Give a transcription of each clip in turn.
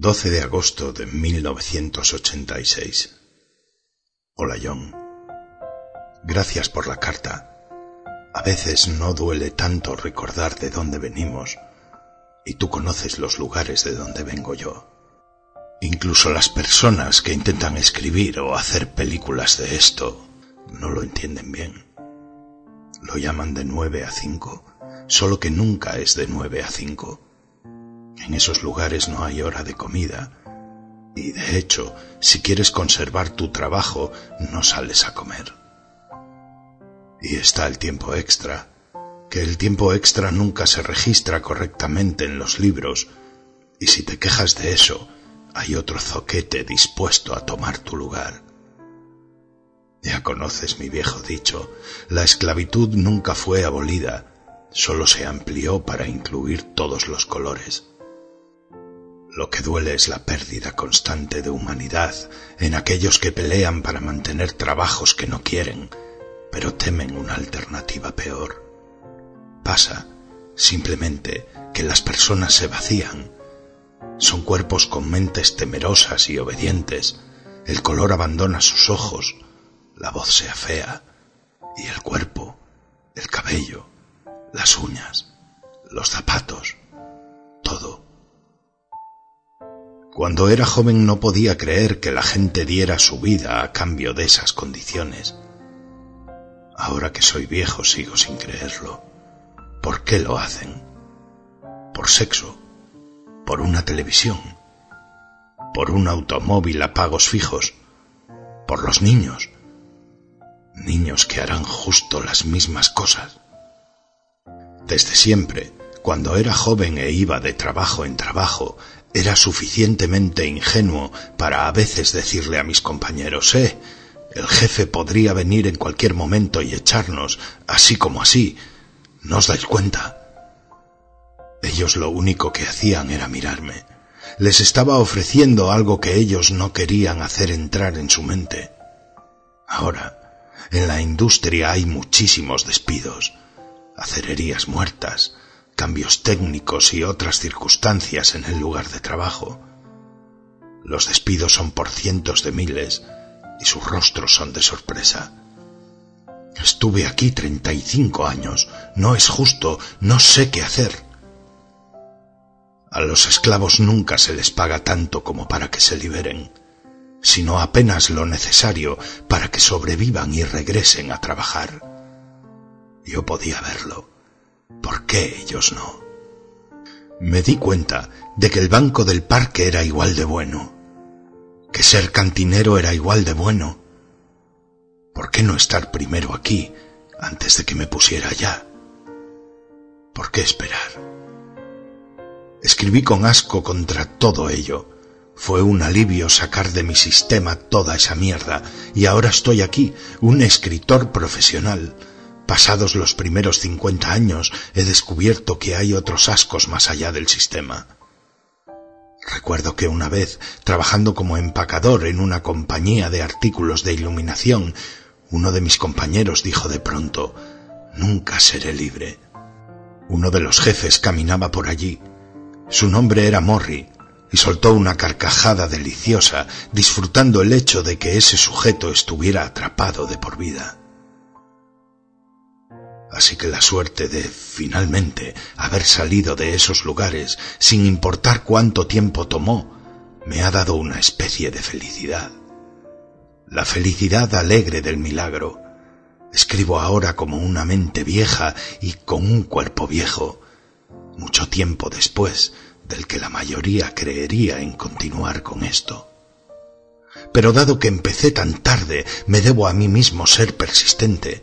12 de agosto de 1986. Hola John. Gracias por la carta. A veces no duele tanto recordar de dónde venimos, y tú conoces los lugares de donde vengo yo. Incluso las personas que intentan escribir o hacer películas de esto no lo entienden bien. Lo llaman de nueve a cinco, solo que nunca es de nueve a cinco en esos lugares no hay hora de comida. Y de hecho, si quieres conservar tu trabajo, no sales a comer. Y está el tiempo extra, que el tiempo extra nunca se registra correctamente en los libros, y si te quejas de eso, hay otro zoquete dispuesto a tomar tu lugar. Ya conoces mi viejo dicho, la esclavitud nunca fue abolida, solo se amplió para incluir todos los colores. Lo que duele es la pérdida constante de humanidad en aquellos que pelean para mantener trabajos que no quieren, pero temen una alternativa peor. Pasa, simplemente, que las personas se vacían. Son cuerpos con mentes temerosas y obedientes. El color abandona sus ojos, la voz se afea, y el cuerpo, el cabello, las uñas, los zapatos, todo cuando era joven no podía creer que la gente diera su vida a cambio de esas condiciones. Ahora que soy viejo sigo sin creerlo. ¿Por qué lo hacen? ¿Por sexo? ¿Por una televisión? ¿Por un automóvil a pagos fijos? ¿Por los niños? Niños que harán justo las mismas cosas. Desde siempre, cuando era joven e iba de trabajo en trabajo, era suficientemente ingenuo para a veces decirle a mis compañeros, eh, el jefe podría venir en cualquier momento y echarnos, así como así. ¿No os dais cuenta? Ellos lo único que hacían era mirarme. Les estaba ofreciendo algo que ellos no querían hacer entrar en su mente. Ahora, en la industria hay muchísimos despidos, acererías muertas, cambios técnicos y otras circunstancias en el lugar de trabajo. Los despidos son por cientos de miles y sus rostros son de sorpresa. Estuve aquí treinta y cinco años. No es justo. No sé qué hacer. A los esclavos nunca se les paga tanto como para que se liberen, sino apenas lo necesario para que sobrevivan y regresen a trabajar. Yo podía verlo ¿Por qué ellos no? Me di cuenta de que el banco del parque era igual de bueno, que ser cantinero era igual de bueno. ¿Por qué no estar primero aquí antes de que me pusiera allá? ¿Por qué esperar? Escribí con asco contra todo ello. Fue un alivio sacar de mi sistema toda esa mierda y ahora estoy aquí, un escritor profesional, Pasados los primeros cincuenta años he descubierto que hay otros ascos más allá del sistema. Recuerdo que una vez, trabajando como empacador en una compañía de artículos de iluminación, uno de mis compañeros dijo de pronto, Nunca seré libre. Uno de los jefes caminaba por allí. Su nombre era Morri, y soltó una carcajada deliciosa, disfrutando el hecho de que ese sujeto estuviera atrapado de por vida. Así que la suerte de, finalmente, haber salido de esos lugares, sin importar cuánto tiempo tomó, me ha dado una especie de felicidad. La felicidad alegre del milagro. Escribo ahora como una mente vieja y con un cuerpo viejo, mucho tiempo después del que la mayoría creería en continuar con esto. Pero dado que empecé tan tarde, me debo a mí mismo ser persistente,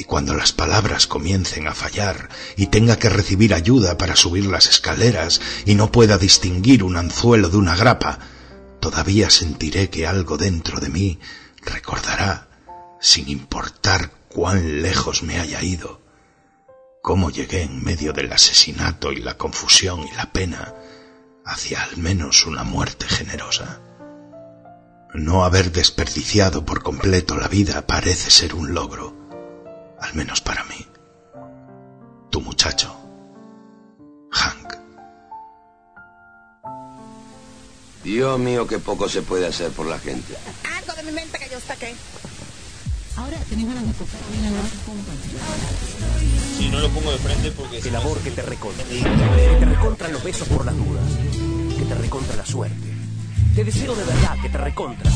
y cuando las palabras comiencen a fallar y tenga que recibir ayuda para subir las escaleras y no pueda distinguir un anzuelo de una grapa, todavía sentiré que algo dentro de mí recordará, sin importar cuán lejos me haya ido, cómo llegué en medio del asesinato y la confusión y la pena hacia al menos una muerte generosa. No haber desperdiciado por completo la vida parece ser un logro al menos para mí. Tu muchacho, Hank. Dios mío, qué poco se puede hacer por la gente. Algo de mi mente que yo saqué. Ahora tenés ganas de tocar bien a Si no lo pongo de frente porque... El amor que te recontra. Que te recontra los besos por las dudas. Que te recontra la suerte. Te deseo de verdad que te recontra.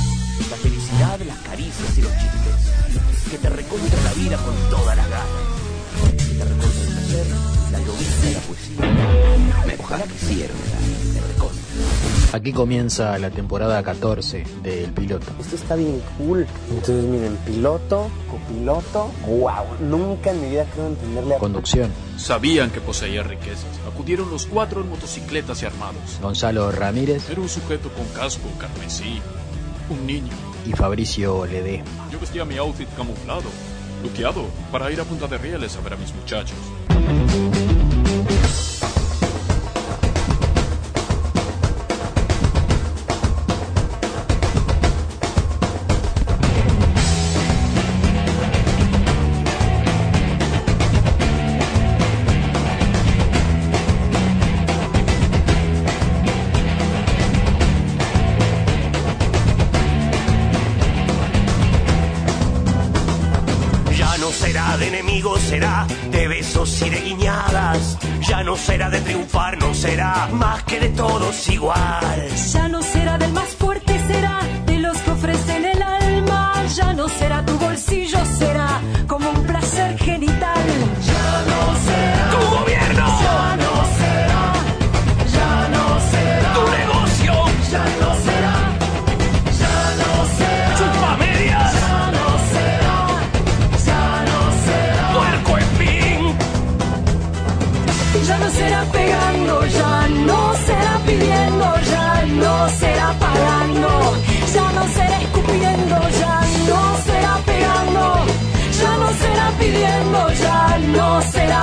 La felicidad, las caricias y los chistes. Que te recontra la vida con todas las ganas. Que te recontra el placer, la llovizna y la poesía. Ojalá que sirva. Te recontra. Aquí comienza la temporada 14 del piloto. Esto está bien cool. Entonces, miren, piloto, copiloto. ¡Wow! Nunca en mi vida creo entenderle a. Conducción, Sabían que poseía riquezas. Acudieron los cuatro en motocicletas y armados. Gonzalo Ramírez Era un sujeto con casco carmesí. Un niño. y Fabricio Ledesma. Yo vestía mi outfit camuflado, luqueado, para ir a Punta de Rieles a ver a mis muchachos. No será de triunfar, no será más que de todos igual.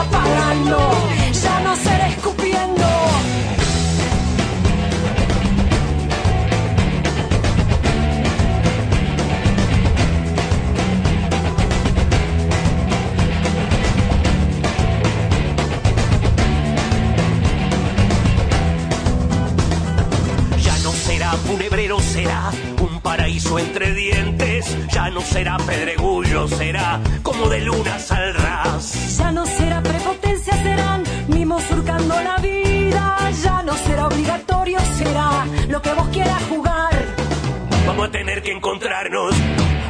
No será pagando, ya no será escupiendo. Ya no será funebrero, será un paraíso entre dientes. Ya no será pedregullo, será como de lunas al ras. Ya no será surcando la vida, ya no será obligatorio, será lo que vos quieras jugar. Vamos a tener que encontrarnos,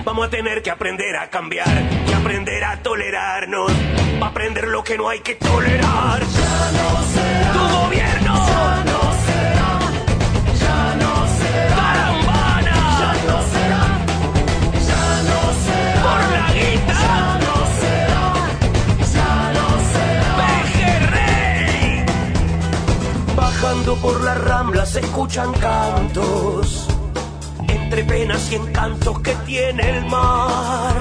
vamos a tener que aprender a cambiar, que aprender a tolerarnos, para aprender lo que no hay que tolerar. Ya no será, Tu gobierno, por la rambla se escuchan cantos, entre penas y encantos que tiene el mar.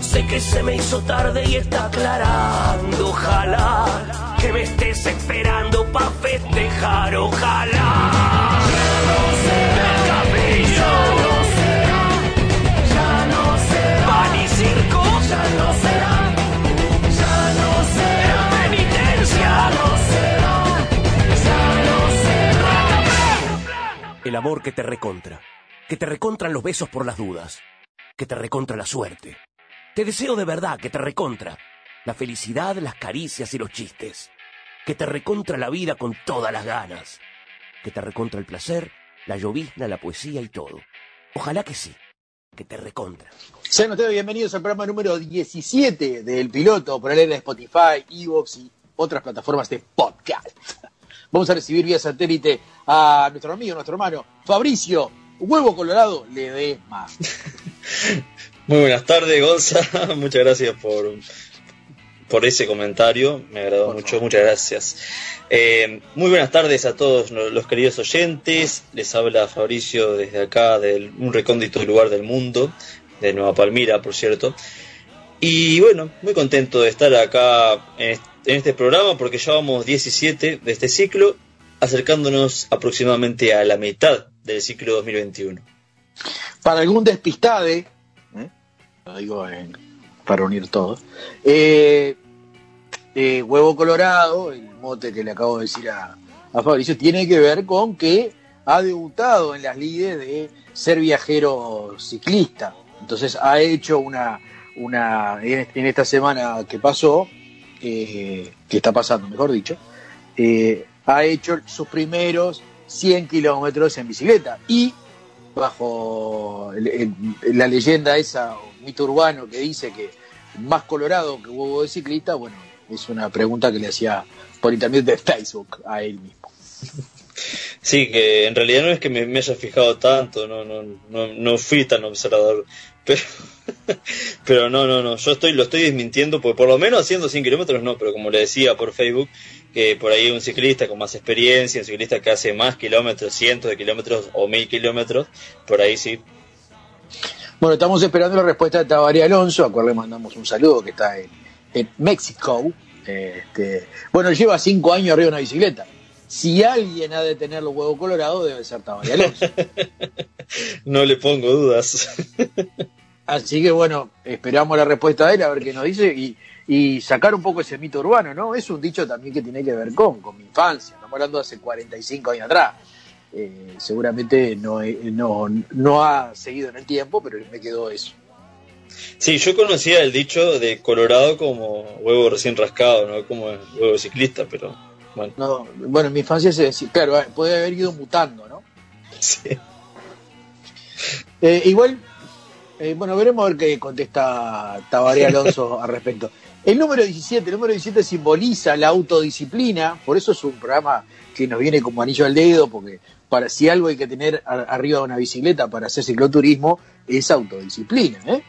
Sé que se me hizo tarde y está aclarando, ojalá que me estés esperando pa' festejar, ojalá. El capillo, Ya no será, pan y circo, ya no será, El amor que te recontra. Que te recontran los besos por las dudas. Que te recontra la suerte. Te deseo de verdad que te recontra. La felicidad, las caricias y los chistes. Que te recontra la vida con todas las ganas. Que te recontra el placer, la llovizna, la poesía y todo. Ojalá que sí. Que te recontra. Sean ustedes bienvenidos al programa número 17 del piloto por el de Spotify, Evox y otras plataformas de podcast. Vamos a recibir vía satélite a nuestro amigo, nuestro hermano Fabricio, huevo colorado, le dé más. Muy buenas tardes, Gonza. Muchas gracias por, por ese comentario. Me agradó Por mucho. favor. Muchas gracias. Eh, muy buenas tardes a todos lo- los queridos oyentes. Les habla Fabricio desde acá, de un recóndito lugar del mundo, de Nueva Palmira, por cierto. Y bueno, muy contento de estar acá en est- en este programa porque ya vamos 17 de este ciclo, acercándonos aproximadamente a la mitad del ciclo 2021. Para algún despistade, ¿eh? lo digo para unir todo, eh, eh, huevo colorado, el mote que le acabo de decir a, a Fabricio, tiene que ver con que ha debutado en las lides de ser viajero ciclista. Entonces ha hecho una, una en esta semana que pasó, que está pasando, mejor dicho, eh, ha hecho sus primeros 100 kilómetros en bicicleta. Y bajo la leyenda esa, mito urbano que dice que más colorado que huevo de ciclista, bueno, es una pregunta que le hacía por internet de Facebook a él mismo. Sí, que en realidad no es que me, haya fijado tanto, no, no, no fui tan observador, pero, pero no, no, no, yo estoy, lo estoy desmintiendo, porque por lo menos haciendo 100 kilómetros no, pero como le decía por Facebook, que por ahí un ciclista con más experiencia, un ciclista que hace más kilómetros, cientos de kilómetros o mil kilómetros, por ahí sí. Bueno, estamos esperando la respuesta de Tabaré Alonso, a cual le mandamos un saludo, que está en, en México. Este, bueno, lleva cinco años arriba de una bicicleta. Si alguien ha de tener los huevos colorados, debe ser Tabaré Alonso. No le pongo dudas. Así que bueno, esperamos la respuesta de él, a ver qué nos dice y, y sacar un poco ese mito urbano, ¿no? Es un dicho también que tiene que ver con, con mi infancia, estamos hablando de hace 45 años atrás. Eh, seguramente no, he- no, no ha seguido en el tiempo, pero me quedó eso. Sí, yo conocía el dicho de Colorado como huevo recién rascado, no como huevo ciclista, pero bueno. No, bueno, en mi infancia se decía, claro, puede haber ido mutando, ¿no? Sí. Eh, igual, eh, bueno, veremos a ver qué contesta Tabaré Alonso al respecto. El número 17, el número 17 simboliza la autodisciplina, por eso es un programa que nos viene como anillo al dedo, porque para si algo hay que tener a- arriba de una bicicleta para hacer cicloturismo, es autodisciplina. ¿eh?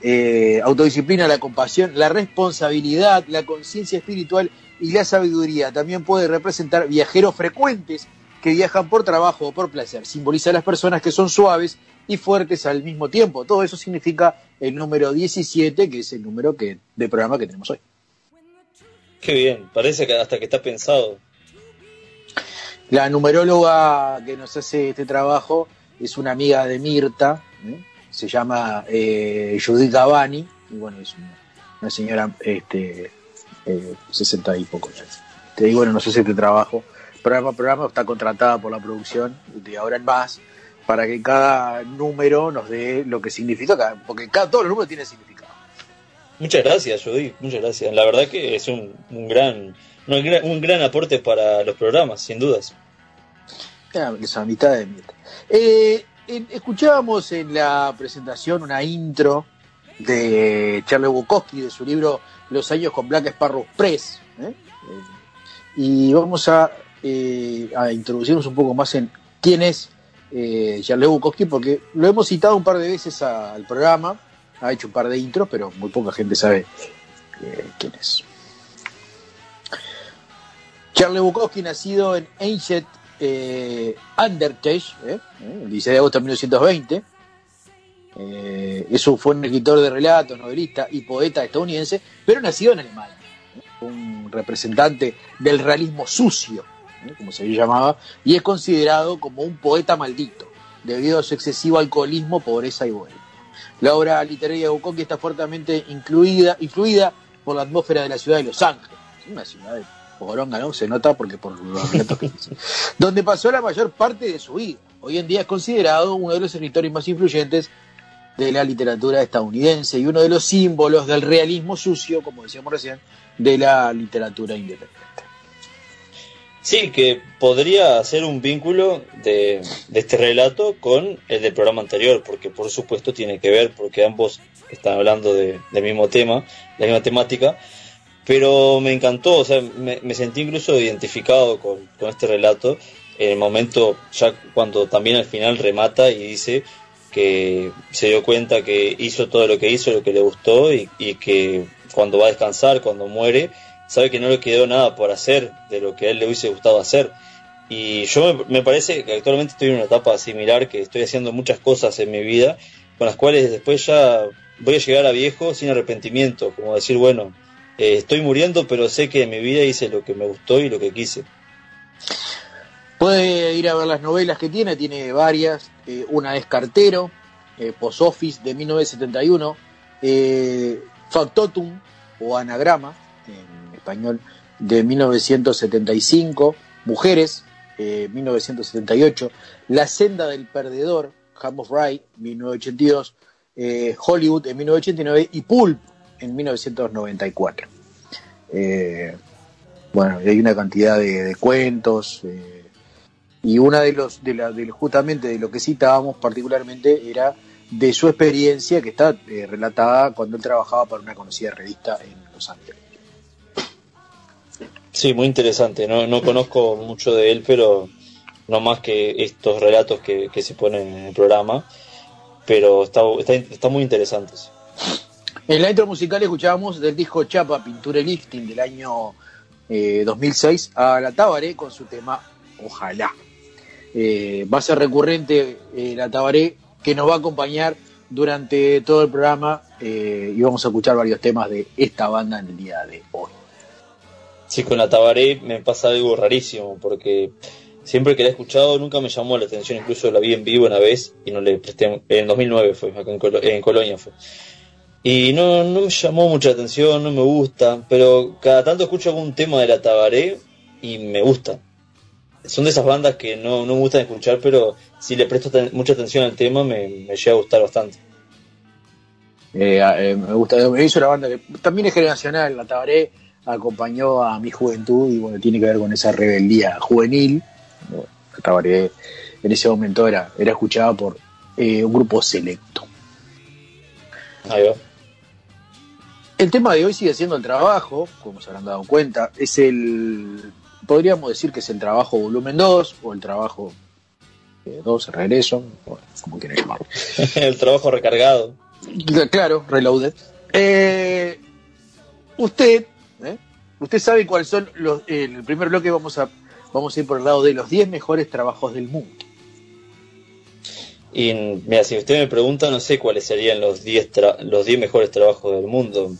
Eh, autodisciplina, la compasión, la responsabilidad, la conciencia espiritual y la sabiduría. También puede representar viajeros frecuentes que viajan por trabajo o por placer. Simboliza a las personas que son suaves y fuertes al mismo tiempo. Todo eso significa el número 17, que es el número que, de programa que tenemos hoy. Qué bien, parece que hasta que está pensado. La numeróloga que nos hace este trabajo es una amiga de Mirta, ¿eh? se llama eh, Judith Gavani, y bueno, es una, una señora este, eh, 60 y poco ya. Te digo, bueno, nos hace este trabajo. Programa programa está contratada por la producción de ahora en más para que cada número nos dé lo que significa, porque cada, todos los números tienen significado. Muchas gracias, Judy, muchas gracias. La verdad que es un, un gran, un gran un gran aporte para los programas, sin dudas. Ah, Esa mitad de Mirta. Eh, en- escuchábamos en la presentación una intro de Charles Bukowski de su libro Los años con Black Sparrow Press. ¿eh? Eh, y vamos a, eh, a introducirnos un poco más en quién es eh, Charles Bukowski, porque lo hemos citado un par de veces al programa, ha hecho un par de intros, pero muy poca gente sabe eh, quién es. Charles Bukowski, nacido en Ancient eh, ¿eh? el 16 de agosto de 1920. Eh, eso fue un escritor de relatos, novelista y poeta estadounidense, pero nacido en Alemania. Un representante del realismo sucio, ¿eh? como se le llamaba, y es considerado como un poeta maldito, debido a su excesivo alcoholismo, pobreza y bohemia. La obra literaria de Bukowski está fuertemente incluida, influida por la atmósfera de la ciudad de Los Ángeles, una ciudad de poronga, ¿no? Se nota porque por los relatos que dice. Donde pasó la mayor parte de su vida. Hoy en día es considerado uno de los escritores más influyentes de la literatura estadounidense y uno de los símbolos del realismo sucio, como decíamos recién, de la literatura independiente. Sí, que podría hacer un vínculo de, de este relato con el del programa anterior, porque por supuesto tiene que ver, porque ambos están hablando de- del mismo tema, la misma temática, pero me encantó, o sea, me, sentí incluso identificado con, con este relato en el momento, ya cuando también al final remata y dice que se dio cuenta que hizo todo lo que hizo, lo que le gustó y, y que cuando va a descansar, cuando muere, sabe que no le quedó nada por hacer de lo que a él le hubiese gustado hacer. Y yo me, parece que actualmente estoy en una etapa similar, que estoy haciendo muchas cosas en mi vida, con las cuales después ya voy a llegar a viejo sin arrepentimiento, como decir, bueno, eh, estoy muriendo, pero sé que en mi vida hice lo que me gustó y lo que quise. Puede ir a ver las novelas que tiene, tiene varias. eh, una es Cartero, eh, Post Office de 1971, eh, Factotum o Anagrama español de 1975, Mujeres eh, 1978, La senda del perdedor, Ham of Rye, 1982, eh, Hollywood en 1989 y Pulp en 1994. Eh, bueno, hay una cantidad de, de cuentos eh, y una de los, de la, de, justamente de lo que citábamos particularmente era de su experiencia que está eh, relatada cuando él trabajaba para una conocida revista en Los Ángeles. Sí, muy interesante. No, no conozco mucho de él, pero no más que estos relatos que, que se ponen en el programa. Pero está, está, muy interesante. En la intro musical escuchábamos del disco Chapa, Pintura y Lifting del año eh, 2006 a la Tabaré con su tema Ojalá. Eh, va a ser recurrente eh, la Tabaré que nos va a acompañar durante todo el programa eh, y vamos a escuchar varios temas de esta banda en el día de hoy. Sí, con la Tabaré me pasa algo rarísimo porque siempre que la he escuchado nunca me llamó la atención, incluso la vi en vivo una vez y no le presté, en 2009 fue, en, Colo- en Colonia fue. Y no, no me llamó mucha atención, no me gusta, pero cada tanto escucho algún tema de la Tabaré y me gusta. Son de esas bandas que no, no me gustan escuchar, pero si le presto mucha atención al tema me, me llega a gustar bastante. Eh, eh, me gusta, me hizo una banda que también es generacional, la Tabaré acompañó a mi juventud y bueno, tiene que ver con esa rebeldía juvenil. Bueno, Tabaré en ese momento era, era escuchada por eh, un grupo selecto. Ahí va. El tema de hoy sigue siendo el trabajo, como se habrán dado cuenta, es el, podríamos decir que es el trabajo volumen 2 o el trabajo 2, regreso, o como quieran llamarlo. el trabajo recargado. Claro, reloaded. Eh, usted, ¿eh? Usted sabe cuáles son los, en el primer bloque vamos a, vamos a ir por el lado de los 10 mejores trabajos del mundo. Y mira, si usted me pregunta, no sé cuáles serían los 10 tra- los 10 mejores trabajos del mundo.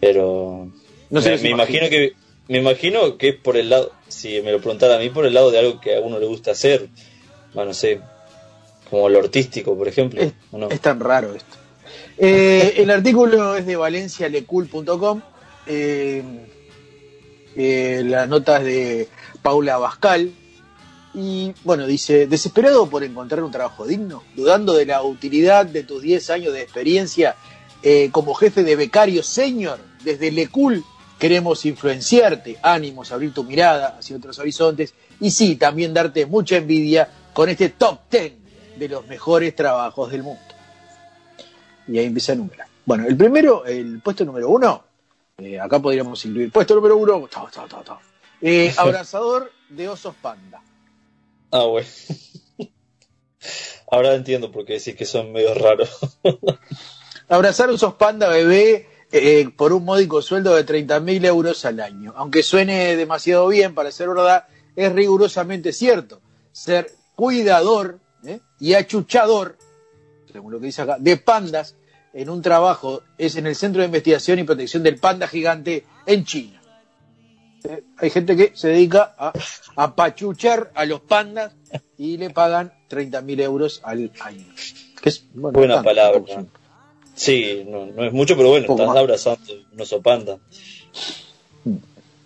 Pero No sé me, imagino que me imagino que es por el lado, si me lo preguntara a mí, por el lado de algo que a uno le gusta hacer. Bueno, no sé, como lo artístico, por ejemplo. Es, ¿o no? es tan raro esto. Eh, el artículo es de valencialecul.com. Eh, eh, la nota es de Paula Bascal. Y bueno, dice, desesperado por encontrar un trabajo digno, dudando de la utilidad de tus 10 años de experiencia eh, como jefe de becario senior, desde Lecul queremos influenciarte, ánimos, abrir tu mirada hacia otros horizontes y sí, también darte mucha envidia con este top 10 de los mejores trabajos del mundo. Y ahí empieza a enumerar. Bueno, el primero, el puesto número uno, eh, acá podríamos incluir, puesto número uno. Eh, abrazador de osos panda. Ah, bueno. Ahora entiendo por qué decís que son medio raros. Abrazar osos panda bebé eh, por un módico sueldo de 30.000 euros al año. Aunque suene demasiado bien para ser verdad, es rigurosamente cierto. Ser cuidador y achuchador, según lo que dice acá, de pandas en un trabajo es en el Centro de Investigación y Protección del Panda Gigante en China. Eh, Hay gente que se dedica a, a pachuchar a los pandas y le pagan 30.000 euros al año. Que es, bueno, Buena tanto, palabra. Sí, no, no es mucho, pero bueno, estás más. abrazando un oso panda.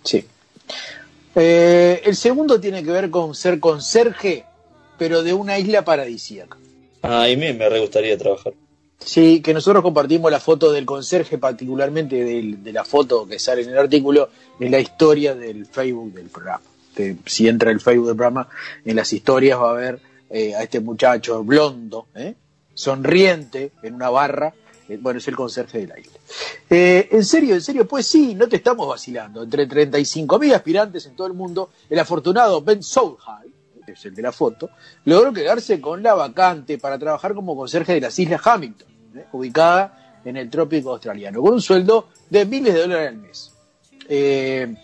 Sí. Eh, el segundo tiene que ver con ser conserje, pero de una isla paradisíaca. Ah, y me, me re gustaría trabajar. Sí, que nosotros compartimos la foto del conserje, particularmente del- de, la foto que sale en el artículo, en la historia del Facebook del programa. Si entra el Facebook del programa, en las historias va a ver eh, a este muchacho blondo, ¿eh? sonriente, en una barra. Eh, bueno, es el conserje de la isla. Eh, en serio, en serio, pues sí, no te estamos vacilando. Entre 35.000 aspirantes en todo el mundo, el afortunado Ben Soulhall, es el de la foto, logró quedarse con la vacante para trabajar como conserje de las Islas Hamilton, ¿eh? ubicada en el trópico australiano, con un sueldo de miles de dólares al mes. Eh,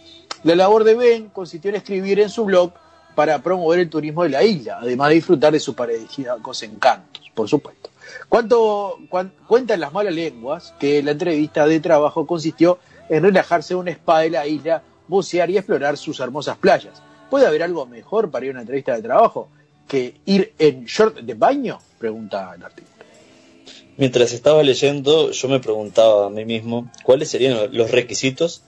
la labor de Ben consistió en escribir en su blog para promover el turismo de la isla, además de disfrutar de sus paradisíacos encantos, por supuesto. Cuanto, cuan- cuentan las malas lenguas que la entrevista de trabajo consistió en relajarse en un spa de la isla, bucear y explorar sus hermosas playas. ¿Puede haber algo mejor para ir a una entrevista de trabajo que ir en short de baño? Pregunta el artículo. Mientras estaba leyendo, yo me preguntaba a mí mismo cuáles serían los requisitos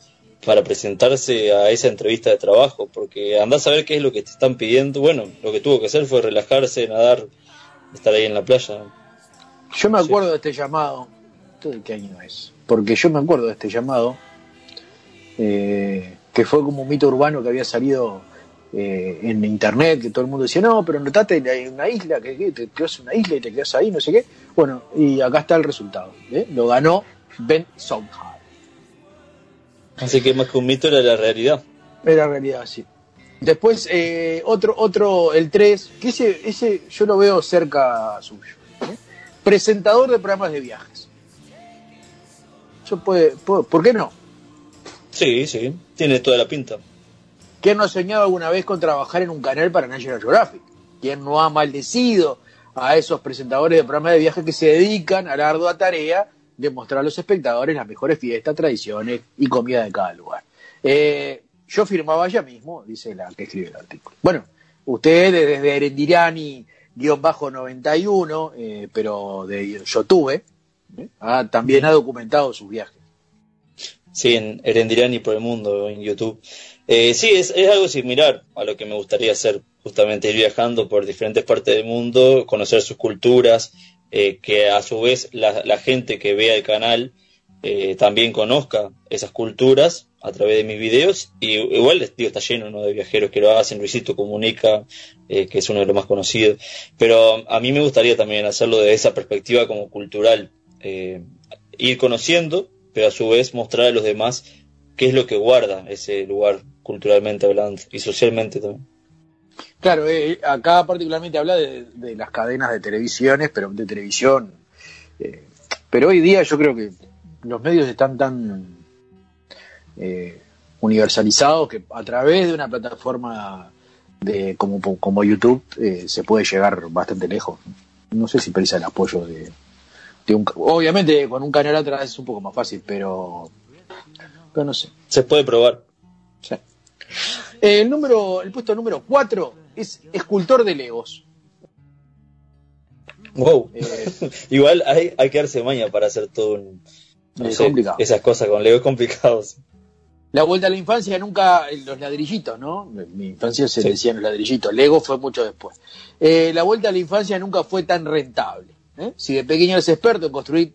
para presentarse a esa entrevista de trabajo, porque andás a ver qué es lo que te están pidiendo. Bueno, lo que tuvo que hacer fue relajarse, nadar, estar ahí en la playa. Yo me acuerdo de este llamado. ¿Esto de qué año es? Porque yo me acuerdo de este llamado, eh, que fue como un mito urbano que había salido eh, en internet, que todo el mundo decía, no, pero notate en una isla, que, que te quedas una isla y te quedas ahí, no sé qué. Bueno, y acá está el resultado. ¿eh? Lo ganó Ben Sondheim. Así que más que un mito era la realidad. Era realidad, sí. Después, eh, otro, otro, el 3, que ese, ese yo lo veo cerca suyo. Presentador de programas de viajes. Yo puede, puedo- ¿Por qué no? Sí, sí, tiene toda la pinta. ¿Quién no ha soñado alguna vez con trabajar en un canal para National Geographic? ¿Quién no ha maldecido a esos presentadores de programas de viajes que se dedican a la ardua tarea de mostrar a los espectadores las mejores fiestas, tradiciones y comida de cada lugar? Eh, yo firmaba ya mismo, dice la que escribe el artículo. Bueno, usted desde Erendiriani-91, eh, pero de YouTube, ¿eh? Ah, también ha documentado sus viajes. Sí, en Erendirani por el mundo, en YouTube. Eh, sí, es, algo similar a lo que me gustaría hacer, justamente ir viajando por diferentes partes del mundo, conocer sus culturas, eh, que a su vez la, la gente que vea el canal eh, también conozca esas culturas a través de mis videos. Y igual, digo, está lleno ¿no? de viajeros que lo hacen, Luisito Comunica, eh, que es uno de los más conocidos. Pero a mí me gustaría también hacerlo desde esa perspectiva como cultural, ir conociendo pero a su vez mostrar a los demás qué es lo que guarda ese lugar culturalmente hablando y socialmente también. Claro, eh, acá particularmente habla de, de las cadenas de televisiones, pero de televisión. eh, pero hoy día yo creo que los medios están tan eh, universalizados que a través de una plataforma de como, como YouTube eh, se puede llegar bastante lejos. No sé si precisa el apoyo de, de un... Obviamente con un canal atrás es un poco más fácil, pero, pero no sé. Se puede probar. El número, el puesto número 4 es escultor de Legos. Wow. Eh, Igual hay, hay que darse maña para hacer todo un, no Es sé, complicado. esas cosas con Lego es complicado. sí. La vuelta a la infancia nunca, los ladrillitos, ¿no? En mi infancia se Sí. decían los ladrillitos, Lego fue mucho después. Eh, la vuelta a la infancia nunca fue tan rentable. ¿eh? Si de pequeño eres experto en construir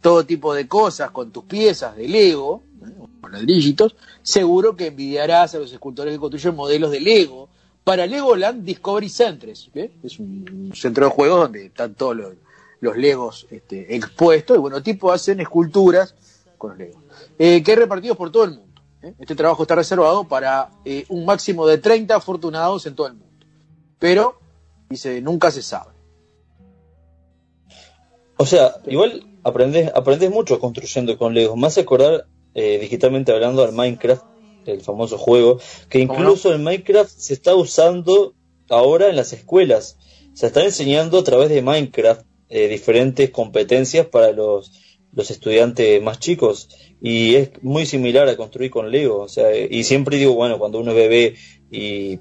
todo tipo de cosas con tus piezas de Lego, ¿eh? con ladrillitos, seguro que envidiarás a los escultores que construyen modelos de Lego para Legoland Discovery Centers. Es un centro de juegos donde están todos los, los Legos este, expuestos y bueno, tipo hacen esculturas con los Legos, eh, que hay repartidos por todo el mundo. ¿eh? Este trabajo está reservado para eh, un máximo de 30 afortunados en todo el mundo. Pero, dice, nunca se sabe. O sea, igual aprendes, aprendes mucho construyendo con Lego. Me hace acordar, eh, digitalmente hablando, al Minecraft, el famoso juego, que ¿Cómo incluso el Minecraft se está usando ahora en las escuelas. Se está enseñando a través de Minecraft eh, diferentes competencias para los, los estudiantes más chicos. Y es muy similar a construir con Lego. O sea, eh, y siempre digo, bueno, cuando uno es bebé y,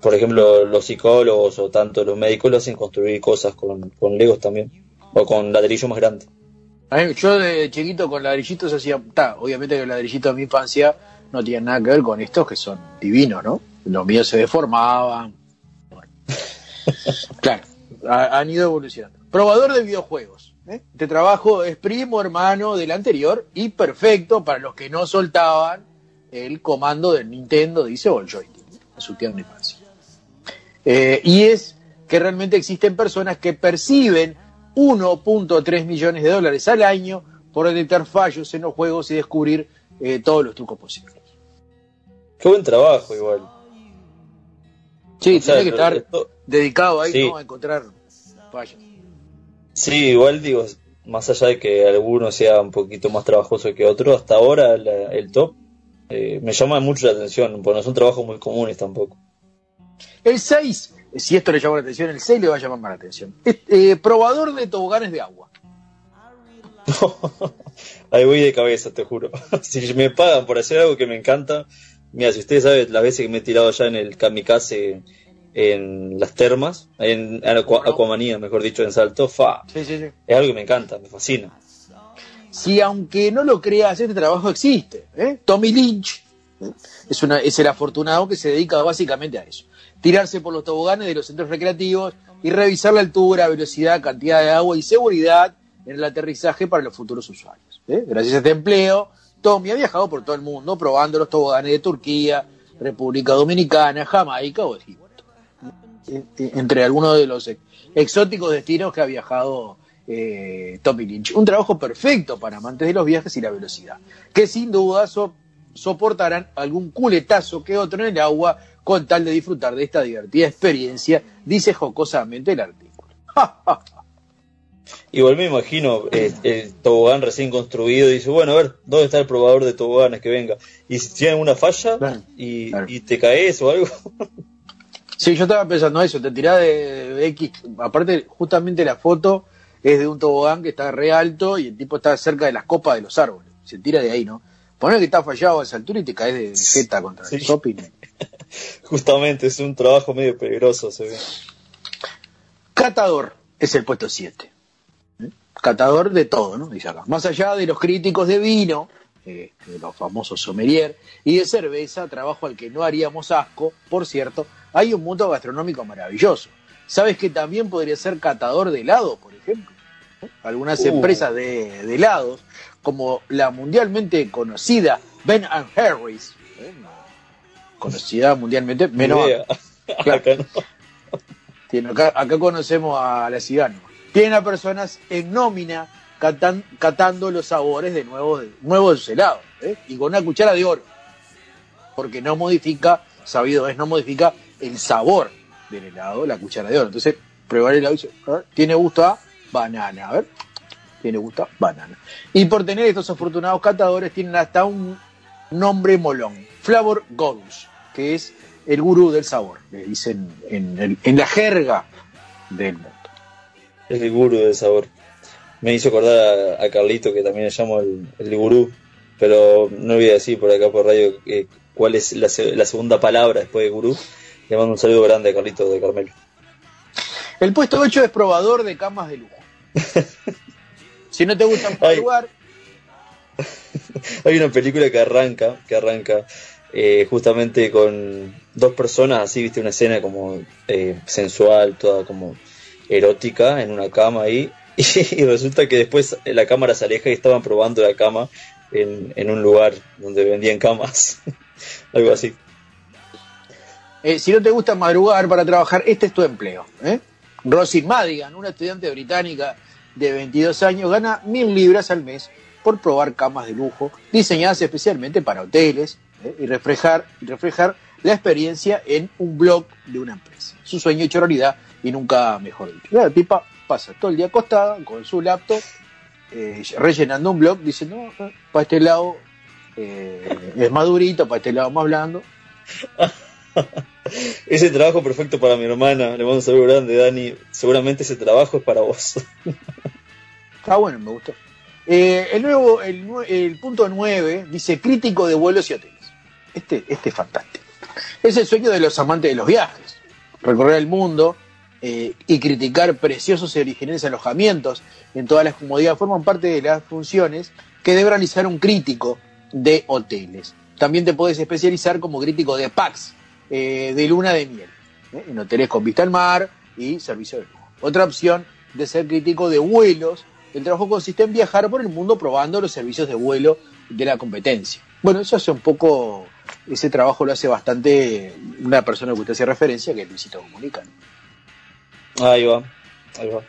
por ejemplo, los psicólogos o tanto los médicos lo hacen construir cosas con, con Legos también. O con ladrillo más grande. A mí, yo de chiquito con ladrillitos hacía, ta, obviamente que los ladrillitos de mi infancia no tienen nada que ver con estos que son divinos, ¿no? Los míos se deformaban. Bueno. claro, ha- han ido evolucionando. Probador de videojuegos. ¿eh? Este trabajo es primo hermano del anterior y perfecto para los que no soltaban el comando del Nintendo, dice joystick, en su tierna infancia. Eh, y es que realmente existen personas que perciben 1.3 millones de dólares al año por detectar fallos en los juegos y descubrir eh, todos los trucos posibles. Qué buen trabajo igual. Sí, O sea, tiene que estar esto- dedicado ahí Sí. ¿no? a encontrar fallos. Sí, igual digo, más allá de que alguno sea un poquito más trabajoso que otro, hasta ahora la- el top eh, me llama mucho la atención, porque no son trabajos muy comunes tampoco. El 6, si esto le llama la atención, el 6 le va a llamar más la atención. Es, eh, probador de toboganes de agua. Ahí voy de cabeza, te juro. si me pagan por hacer algo que me encanta, mira, si ustedes saben las veces que me he tirado ya en el kamikaze en las termas, en, en Aqua- Aquamanía, mejor dicho, en Salto, fa, Sí, sí, sí. es algo que me encanta, me fascina. Si aunque no lo creas, este trabajo existe. ¿eh? Tommy Lynch ¿eh? Es, una, es el afortunado que se dedica básicamente a eso. Tirarse por los toboganes de los centros recreativos y revisar la altura, velocidad, cantidad de agua y seguridad en el aterrizaje para los futuros usuarios. ¿eh? Gracias a este empleo, Tommy ha viajado por todo el mundo probando los toboganes de Turquía, República Dominicana, Jamaica o Egipto. Entre algunos de los ex- exóticos destinos que ha viajado eh, Tommy Lynch. Un trabajo perfecto para amantes de los viajes y la velocidad, que sin duda so- soportarán algún culetazo que otro en el agua con tal de disfrutar de esta divertida experiencia, dice jocosamente el artículo. Igual me imagino eh, el tobogán recién construido dice, bueno, a ver, ¿dónde está el probador de toboganes que venga? Y si tiene una falla y, y te caes o algo. Sí, yo estaba pensando eso, te tirás de X, aparte justamente la foto es de un tobogán que está re alto y el tipo está cerca de las copas de los árboles, se tira de ahí, ¿no? Poner que está fallado a esa altura y te caes de jeta contra el shopping. Justamente, es un trabajo medio peligroso, se ve. Catador es el puesto 7. ¿eh? Catador de todo, ¿no? Dice acá. Más allá de los críticos de vino, eh, de los famosos sommelier, y de cerveza, trabajo al que no haríamos asco, por cierto, hay un mundo gastronómico maravilloso. ¿Sabes que también podría ser catador de helado, por ejemplo? ¿Eh? Algunas Uh. empresas de, de helados, como la mundialmente conocida Ben and Harry's, ¿eh? conocida mundialmente, menos. Claro. Acá no. tiene- acá, acá conocemos a la ciudad. ¿no? Tienen a personas en nómina catan- catando los sabores de nuevos, nuevos helados. ¿eh? Y con una cuchara de oro. Porque no modifica, sabido es, no modifica el sabor del helado, la cuchara de oro. Entonces, probar el helado y dice, a ver, tiene gusto a banana. A ver, tiene gusto a banana. Y por tener estos afortunados catadores, tienen hasta un nombre molón. Flavor Gurus, que es el gurú del sabor, le dicen en, la jerga del mundo. Es el gurú del sabor. Me hizo acordar a, a Carlito, que también le llamo el, el gurú, pero no voy a decir por acá por radio eh, cuál es la, la segunda palabra después de gurú. Le mando un saludo grande a Carlito de Carmelo. El puesto 8 es probador de camas de lujo. si no te gusta un lugar, Hay una película que arranca, que arranca eh, justamente con dos personas, así, viste, una escena como eh, sensual, toda como erótica, en una cama ahí, y, resulta que después la cámara se aleja y estaban probando la cama en, en un lugar donde vendían camas, algo así. eh, si no te gusta madrugar para trabajar, este es tu empleo. ¿eh? Rosie Madigan, una estudiante británica de 22 años, gana mil libras al mes por probar camas de lujo diseñadas especialmente para hoteles ¿eh? y reflejar, reflejar la experiencia en un blog de una empresa. Su sueño hecho realidad y nunca mejor dicho. La tipa pasa todo el día acostada con su laptop eh, rellenando un blog diciendo, no, para este lado eh, es más durito, para este lado más blando. Ese trabajo perfecto para mi hermana, le mando un saludo grande, Dani. Seguramente ese trabajo es para vos. Está bueno, me gustó. Eh, el, nuevo, el, punto 9 dice crítico de vuelos y hoteles. Este, este es fantástico. Es el sueño de los amantes de los viajes. Recorrer el mundo eh, y criticar preciosos y originales alojamientos en todas las comodidades forman parte de las funciones que debe realizar un crítico de hoteles. También te puedes especializar como crítico de packs, eh, de luna de miel, ¿eh? en hoteles con vista al mar y servicio de. Otra opción de ser crítico de vuelos, el trabajo consiste en viajar por el mundo probando los servicios de vuelo de la competencia. Bueno, eso hace un poco, ese trabajo lo hace bastante una persona que usted hace referencia, que es Luisito Comunica. Ahí va, ahí va.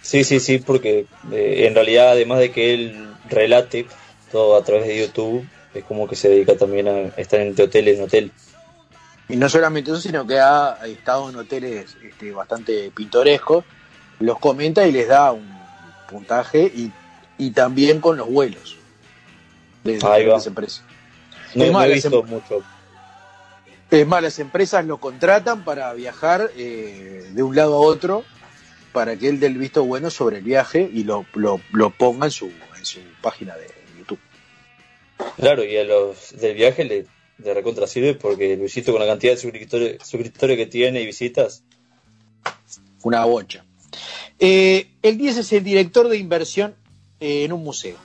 Sí, sí, sí, porque eh, en realidad, además de que él relate todo a través de YouTube, es como que se dedica también a estar en hotel en hotel. Y no solamente eso, sino que ha estado en hoteles este, bastante pintorescos, los comenta y les da un puntaje y, y también con los vuelos de Ahí va. diferentes empresas. No, Es más, he las visto em- mucho. Es más, las empresas lo contratan para viajar eh, de un lado a otro para que él dé el visto bueno sobre el viaje y lo, lo, lo ponga en su, en su página de YouTube. Claro, y a los del viaje le, le recontra sirve porque Luisito con la cantidad de suscriptores, suscriptores que tiene y visitas. Una bocha. Eh, el 10 es el director de inversión eh, en un museo.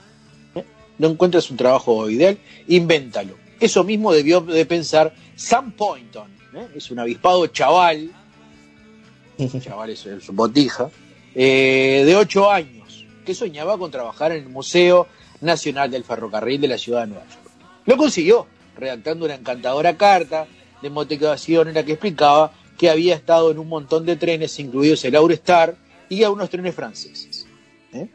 ¿Eh? ¿No encuentras un trabajo ideal? Invéntalo. eso mismo debió de pensar Sam Poynton, es un avispado chaval, chaval es, es un botija, de 8 años, que soñaba con trabajar en el Museo Nacional del Ferrocarril de la ciudad de Nueva York. Lo consiguió, redactando una encantadora carta de motivación en la que explicaba que había estado en un montón de trenes, incluidos el Eurostar y algunos trenes franceses. ¿eh?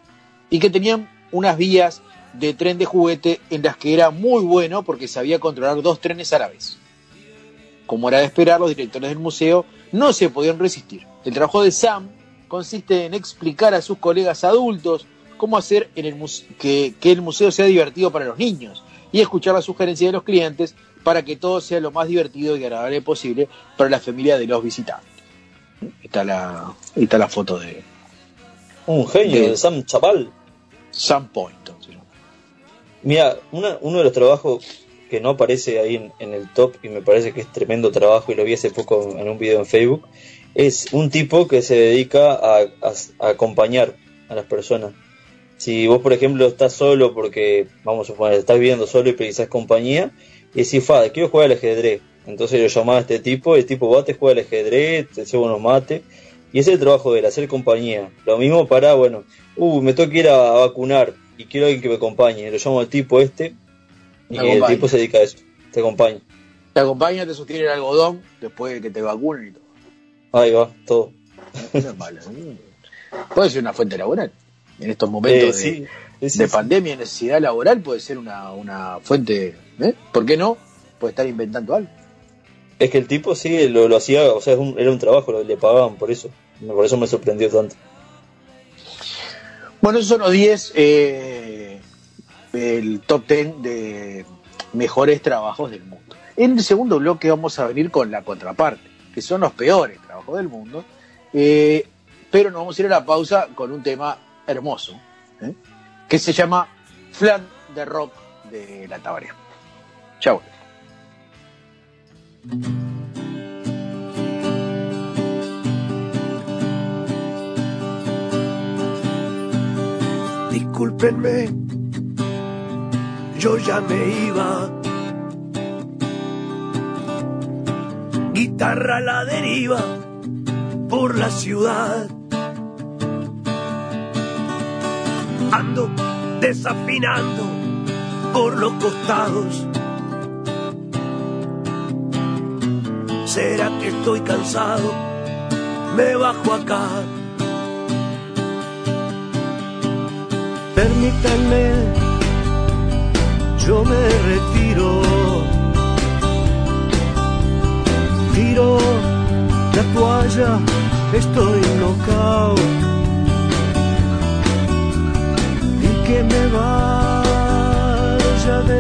Y que tenían unas vías de tren de juguete en las que era muy bueno porque sabía controlar dos trenes vez. Como era de esperar, los directores del museo no se podían resistir. El trabajo de Sam consiste en explicar a sus colegas adultos cómo hacer que, el museo sea divertido para los niños y escuchar las sugerencias de los clientes para que todo sea lo más divertido y agradable posible para la familia de los visitantes. Está la, está la foto de... Un genio de, de Sam Chaval. Sam Poynton. ¿sí? Mira, una, uno de los trabajos que no aparece ahí en, en, el top y me parece que es tremendo trabajo y lo vi hace poco en un video en Facebook, es un tipo que se dedica a, a, a acompañar a las personas. Si vos, por ejemplo, estás solo porque, vamos a suponer, estás viviendo solo y precisás compañía, y decís, fa, quiero jugar al ajedrez. Entonces lo llamás a este tipo, y el tipo va, te juega al ajedrez, te lleva unos mates, y ese es el trabajo de él, hacer compañía. Lo mismo para, bueno, uh, me tengo que ir a, vacunar y quiero alguien que me acompañe. Lo llamo al tipo este, y el tipo se dedica a eso, te acompaña. Te acompaña, te sostiene el algodón después de que te vacunen y todo. Ahí va, todo. No es malo. Puede ser una fuente laboral. En estos momentos Eh, de, sí, sí, sí, de sí. pandemia y necesidad laboral puede ser una, una fuente. ¿eh? ¿Por qué no? Puede estar inventando algo. Es que el tipo sí lo, lo hacía, o sea, un- era un trabajo, lo, le pagaban por eso. Por eso me sorprendió tanto. Bueno, esos son los 10, eh, el top 10 de mejores trabajos del mundo. En el segundo bloque vamos a venir con la contraparte, que son los peores trabajos del mundo. Eh, pero nos vamos a ir a la pausa con un tema hermoso, ¿eh? que se llama Flan de Rock de la Tabaré. Chao. Discúlpenme, yo ya me iba. Guitarra a la deriva por la ciudad. Ando desafinando por los costados. ¿Será que estoy cansado? Me bajo acá. Permítanme, yo me retiro. Tiro la toalla, estoy knockout.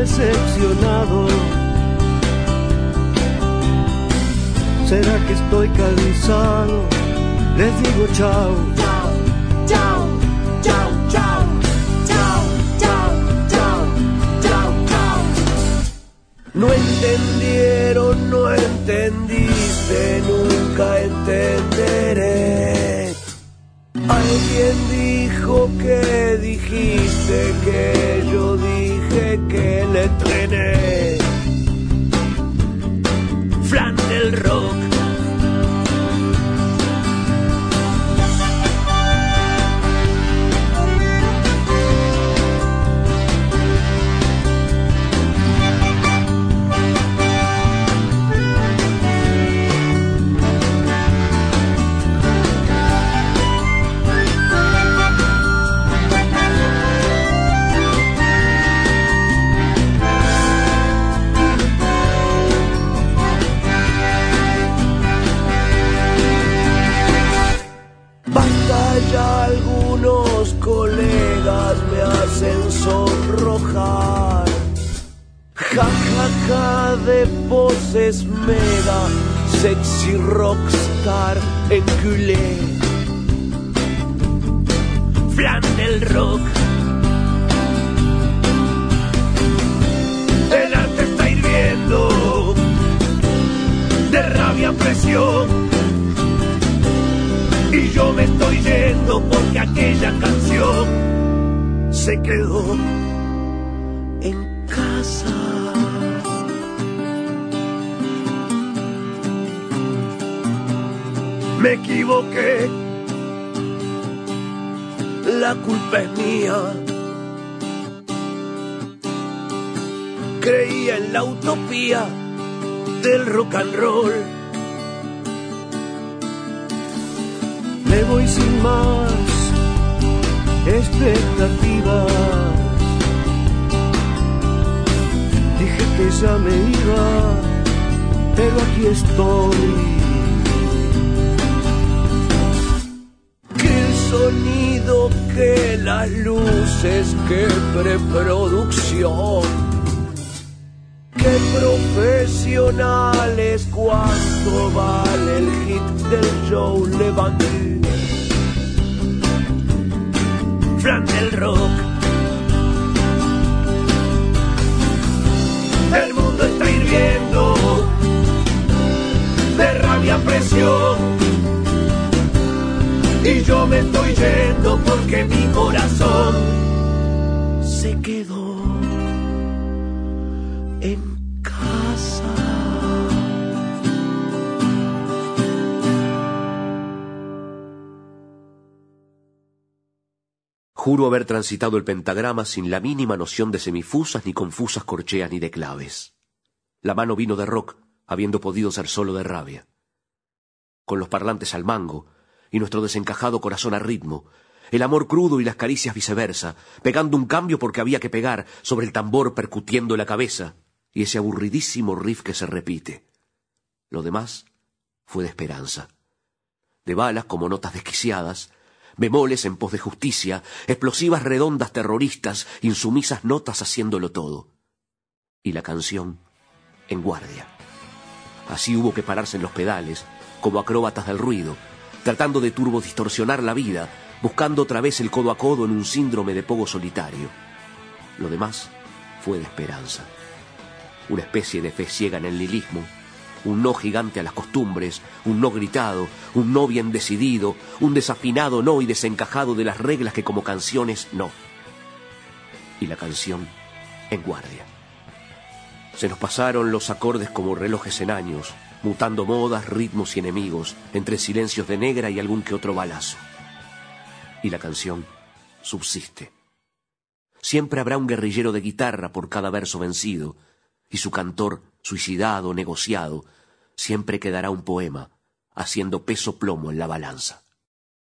Decepcionado. ¿Será que estoy cansado? Les digo chao. Chao, chao, chao, chao, chao, chao, chao, chao, chao. No entendieron, no entendiste, nunca entenderé. Alguien dijo que dijiste que yo dije que le trené. De poses mega, sexy rockstar en culé. Flan del rock. El arte está hirviendo de rabia, presión y yo me estoy yendo porque aquella canción se quedó Me equivoqué, la culpa es mía. Creía en la utopía del rock and roll. Me voy sin más expectativas. Dije que ya me iba, pero aquí estoy. Que las luces, que preproducción. Que profesionales, cuánto vale el hit del show Levante. Fran del rock. El mundo está hirviendo de rabia, presión. Y yo me estoy yendo porque mi corazón se quedó en casa. Juro haber transitado el pentagrama sin la mínima noción de semifusas, ni confusas corcheas, ni de claves. La mano vino de rock, habiendo podido ser solo de rabia. Con los parlantes al mango, y nuestro desencajado corazón a ritmo, el amor crudo y las caricias viceversa, pegando un cambio porque había que pegar, sobre el tambor percutiendo la cabeza, y ese aburridísimo riff que se repite. Lo demás fue de esperanza. De balas como notas desquiciadas, bemoles en pos de justicia, explosivas redondas terroristas, insumisas notas haciéndolo todo. Y la canción en guardia. Así hubo que pararse en los pedales, como acróbatas del ruido, tratando de turbo distorsionar la vida, buscando otra vez el codo a codo en un síndrome de pogo solitario. Lo demás fue de esperanza. Una especie de fe ciega en el nihilismo, un no gigante a las costumbres, un no gritado, un no bien decidido, un desafinado no y desencajado de las reglas que como canciones no. Y la canción en guardia. Se nos pasaron los acordes como relojes en años, mutando modas, ritmos y enemigos, entre silencios de negra y algún que otro balazo. Y la canción subsiste. Siempre habrá un guerrillero de guitarra por cada verso vencido, y su cantor, suicidado, negociado, siempre quedará un poema, haciendo peso plomo en la balanza.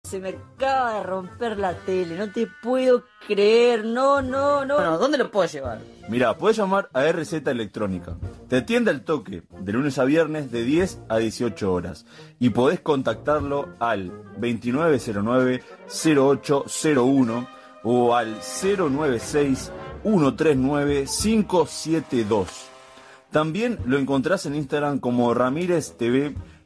Se me acaba de romper la tele, no te puedo creer, no, no, no. Bueno, ¿dónde lo puedo llevar? Mira, puedes llamar a RZ Electrónica. Te atiende al toque, de lunes a viernes, de 10 a 18 horas. Y podés contactarlo al 2909-0801 o al 096-139-572. También lo encontrás en Instagram como Ramírez TV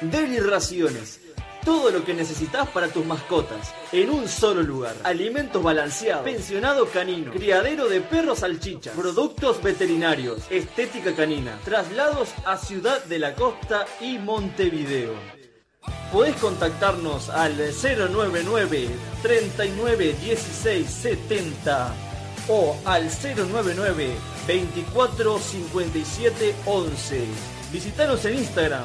Deliraciones. Todo lo que necesitas para tus mascotas, en un solo lugar. Alimentos balanceados, pensionado canino, criadero de perros salchichas, productos veterinarios, estética canina, traslados a Ciudad de la Costa y Montevideo. Podés contactarnos al 099 39 16 70 o al 099 24 57 11. Visítanos en Instagram,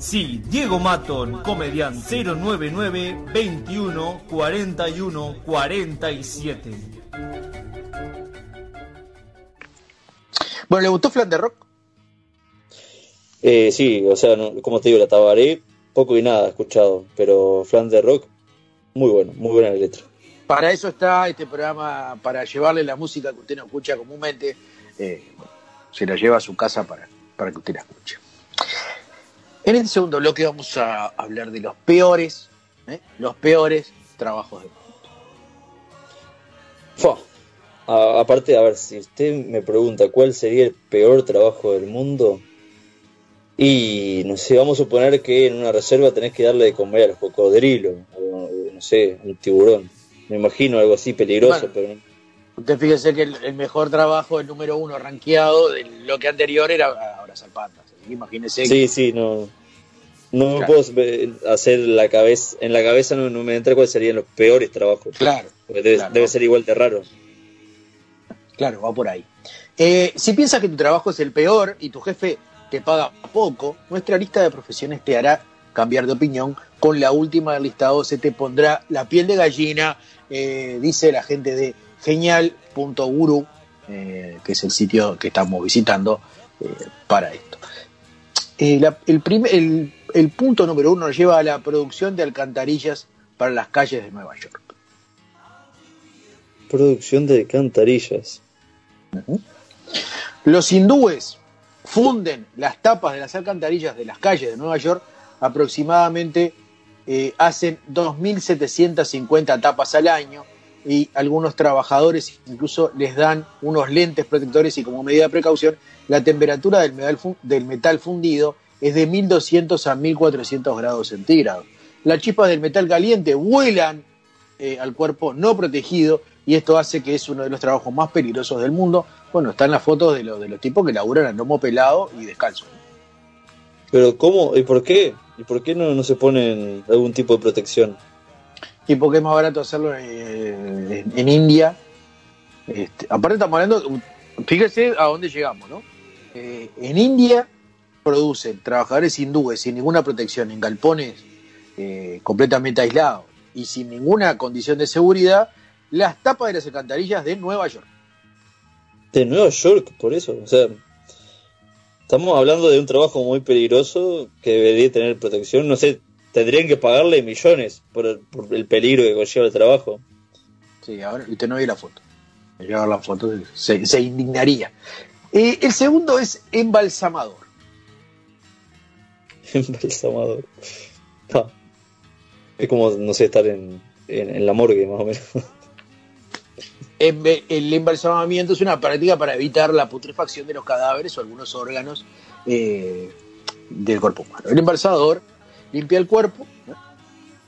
Sí, Diego Maton, comediante 099 21 41 47. Bueno, ¿le gustó Flan de Rock? Eh, sí, o sea, no- como te digo, la Tabaré, poco y nada he escuchado, pero Flan de Rock, muy bueno, muy buena la letra. Para eso está este programa, para llevarle la música que usted no escucha comúnmente. eh, se la lleva a su casa para, para que usted la escuche. En este segundo bloque vamos a hablar de los peores, ¿eh? los peores trabajos del mundo. A- aparte, a ver, si usted me pregunta cuál sería el peor trabajo del mundo, y no sé, vamos a suponer que en una reserva tenés que darle de comer a los cocodrilos, o no sé, un tiburón. Me imagino algo así peligroso, Bueno. pero Usted fíjese que el, el mejor trabajo, el número uno rankeado de lo que anterior era abrazar patas. Que Imagínese sí, sí, no. No me puedo hacer la cabeza, en la cabeza no, no me entra cuáles serían los peores trabajos. Claro, Porque debe, claro. debe ser igual de raro. Claro, va por ahí. Eh, si piensas que tu trabajo es el peor y tu jefe te paga poco, nuestra lista de profesiones te hará cambiar de opinión. Con la última del listado se te pondrá la piel de gallina, eh, dice la gente de genial.guru, eh, que es el sitio que estamos visitando para esto. Eh, la- el, primer- el- el punto número uno nos lleva a la producción de alcantarillas para las calles de Nueva York. Producción de alcantarillas. Los hindúes funden las tapas de las alcantarillas de las calles de Nueva York aproximadamente eh, hacen 2.750 tapas al año y algunos trabajadores incluso les dan unos lentes protectores y como medida de precaución la temperatura del metal, del metal fundido es de 1200 a 1400 grados centígrados. Las chispas del metal caliente vuelan eh, al cuerpo no protegido y esto hace que es uno de los trabajos más peligrosos del mundo. Bueno, están las fotos de, los de los tipos que laburan a lomo pelado y descalzo. Pero ¿cómo? ¿Y por qué? ¿Y por qué no, no se ponen algún tipo de protección? Y porque es más barato hacerlo en, en India. Este, aparte estamos hablando, fíjese a dónde llegamos, ¿no? Eh, en India producen trabajadores hindúes sin ninguna protección en galpones eh, completamente aislados y sin ninguna condición de seguridad las tapas de las alcantarillas de Nueva York. De Nueva York, por eso. O sea, estamos hablando de un trabajo muy peligroso que debería tener protección. No sé, tendrían que pagarle millones por el, por el peligro que conlleva el trabajo. Sí, ahora usted no ve la foto. Me llega la foto, se, se indignaría. Eh, el segundo es embalsamador. Embalsamador. Ah. Es como, no sé, estar en, en, en la morgue, más o menos. Embe- El embalsamamiento es una práctica para evitar la putrefacción de los cadáveres o algunos órganos eh, del cuerpo humano. El embalsador limpia el cuerpo, ¿no?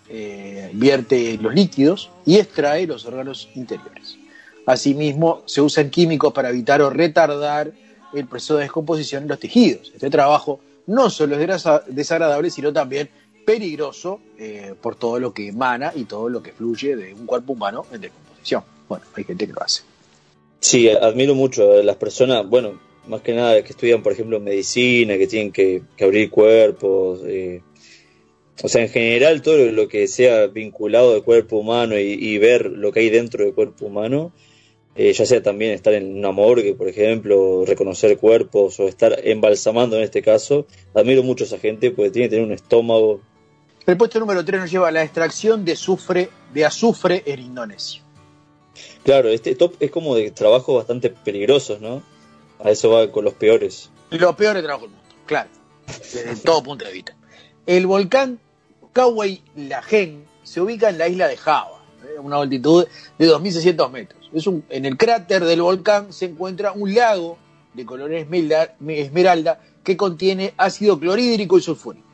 eh, vierte los líquidos y extrae los órganos interiores. Asimismo, se usan químicos para evitar o retardar el proceso de descomposición en los tejidos. Este trabajo no solo es desagra- desagradable, sino también peligroso eh, por todo lo que emana y todo lo que fluye de un cuerpo humano en descomposición. Bueno, hay gente que lo hace. Sí, admiro mucho a las personas, bueno, más que nada que estudian, por ejemplo, medicina, que tienen que, que abrir cuerpos. eh, o sea, en general, todo lo que sea vinculado al cuerpo humano y, y ver lo que hay dentro del cuerpo humano, eh, ya sea también estar en una morgue, por ejemplo, reconocer cuerpos o estar embalsamando en este caso, admiro mucho a esa gente porque tiene que tener un estómago. El puesto número 3 nos lleva a la extracción de azufre, de azufre en Indonesia. Claro, este top es como de trabajos bastante peligrosos, ¿no? A eso va con los peores. Lo peor de trabajo del mundo, claro, desde todo punto de vista. El volcán Kawai Lajen se ubica en la isla de Java, ¿eh? a una altitud de 2.600 metros. En el cráter del volcán se encuentra un lago de color esmeralda, que contiene ácido clorhídrico y sulfúrico.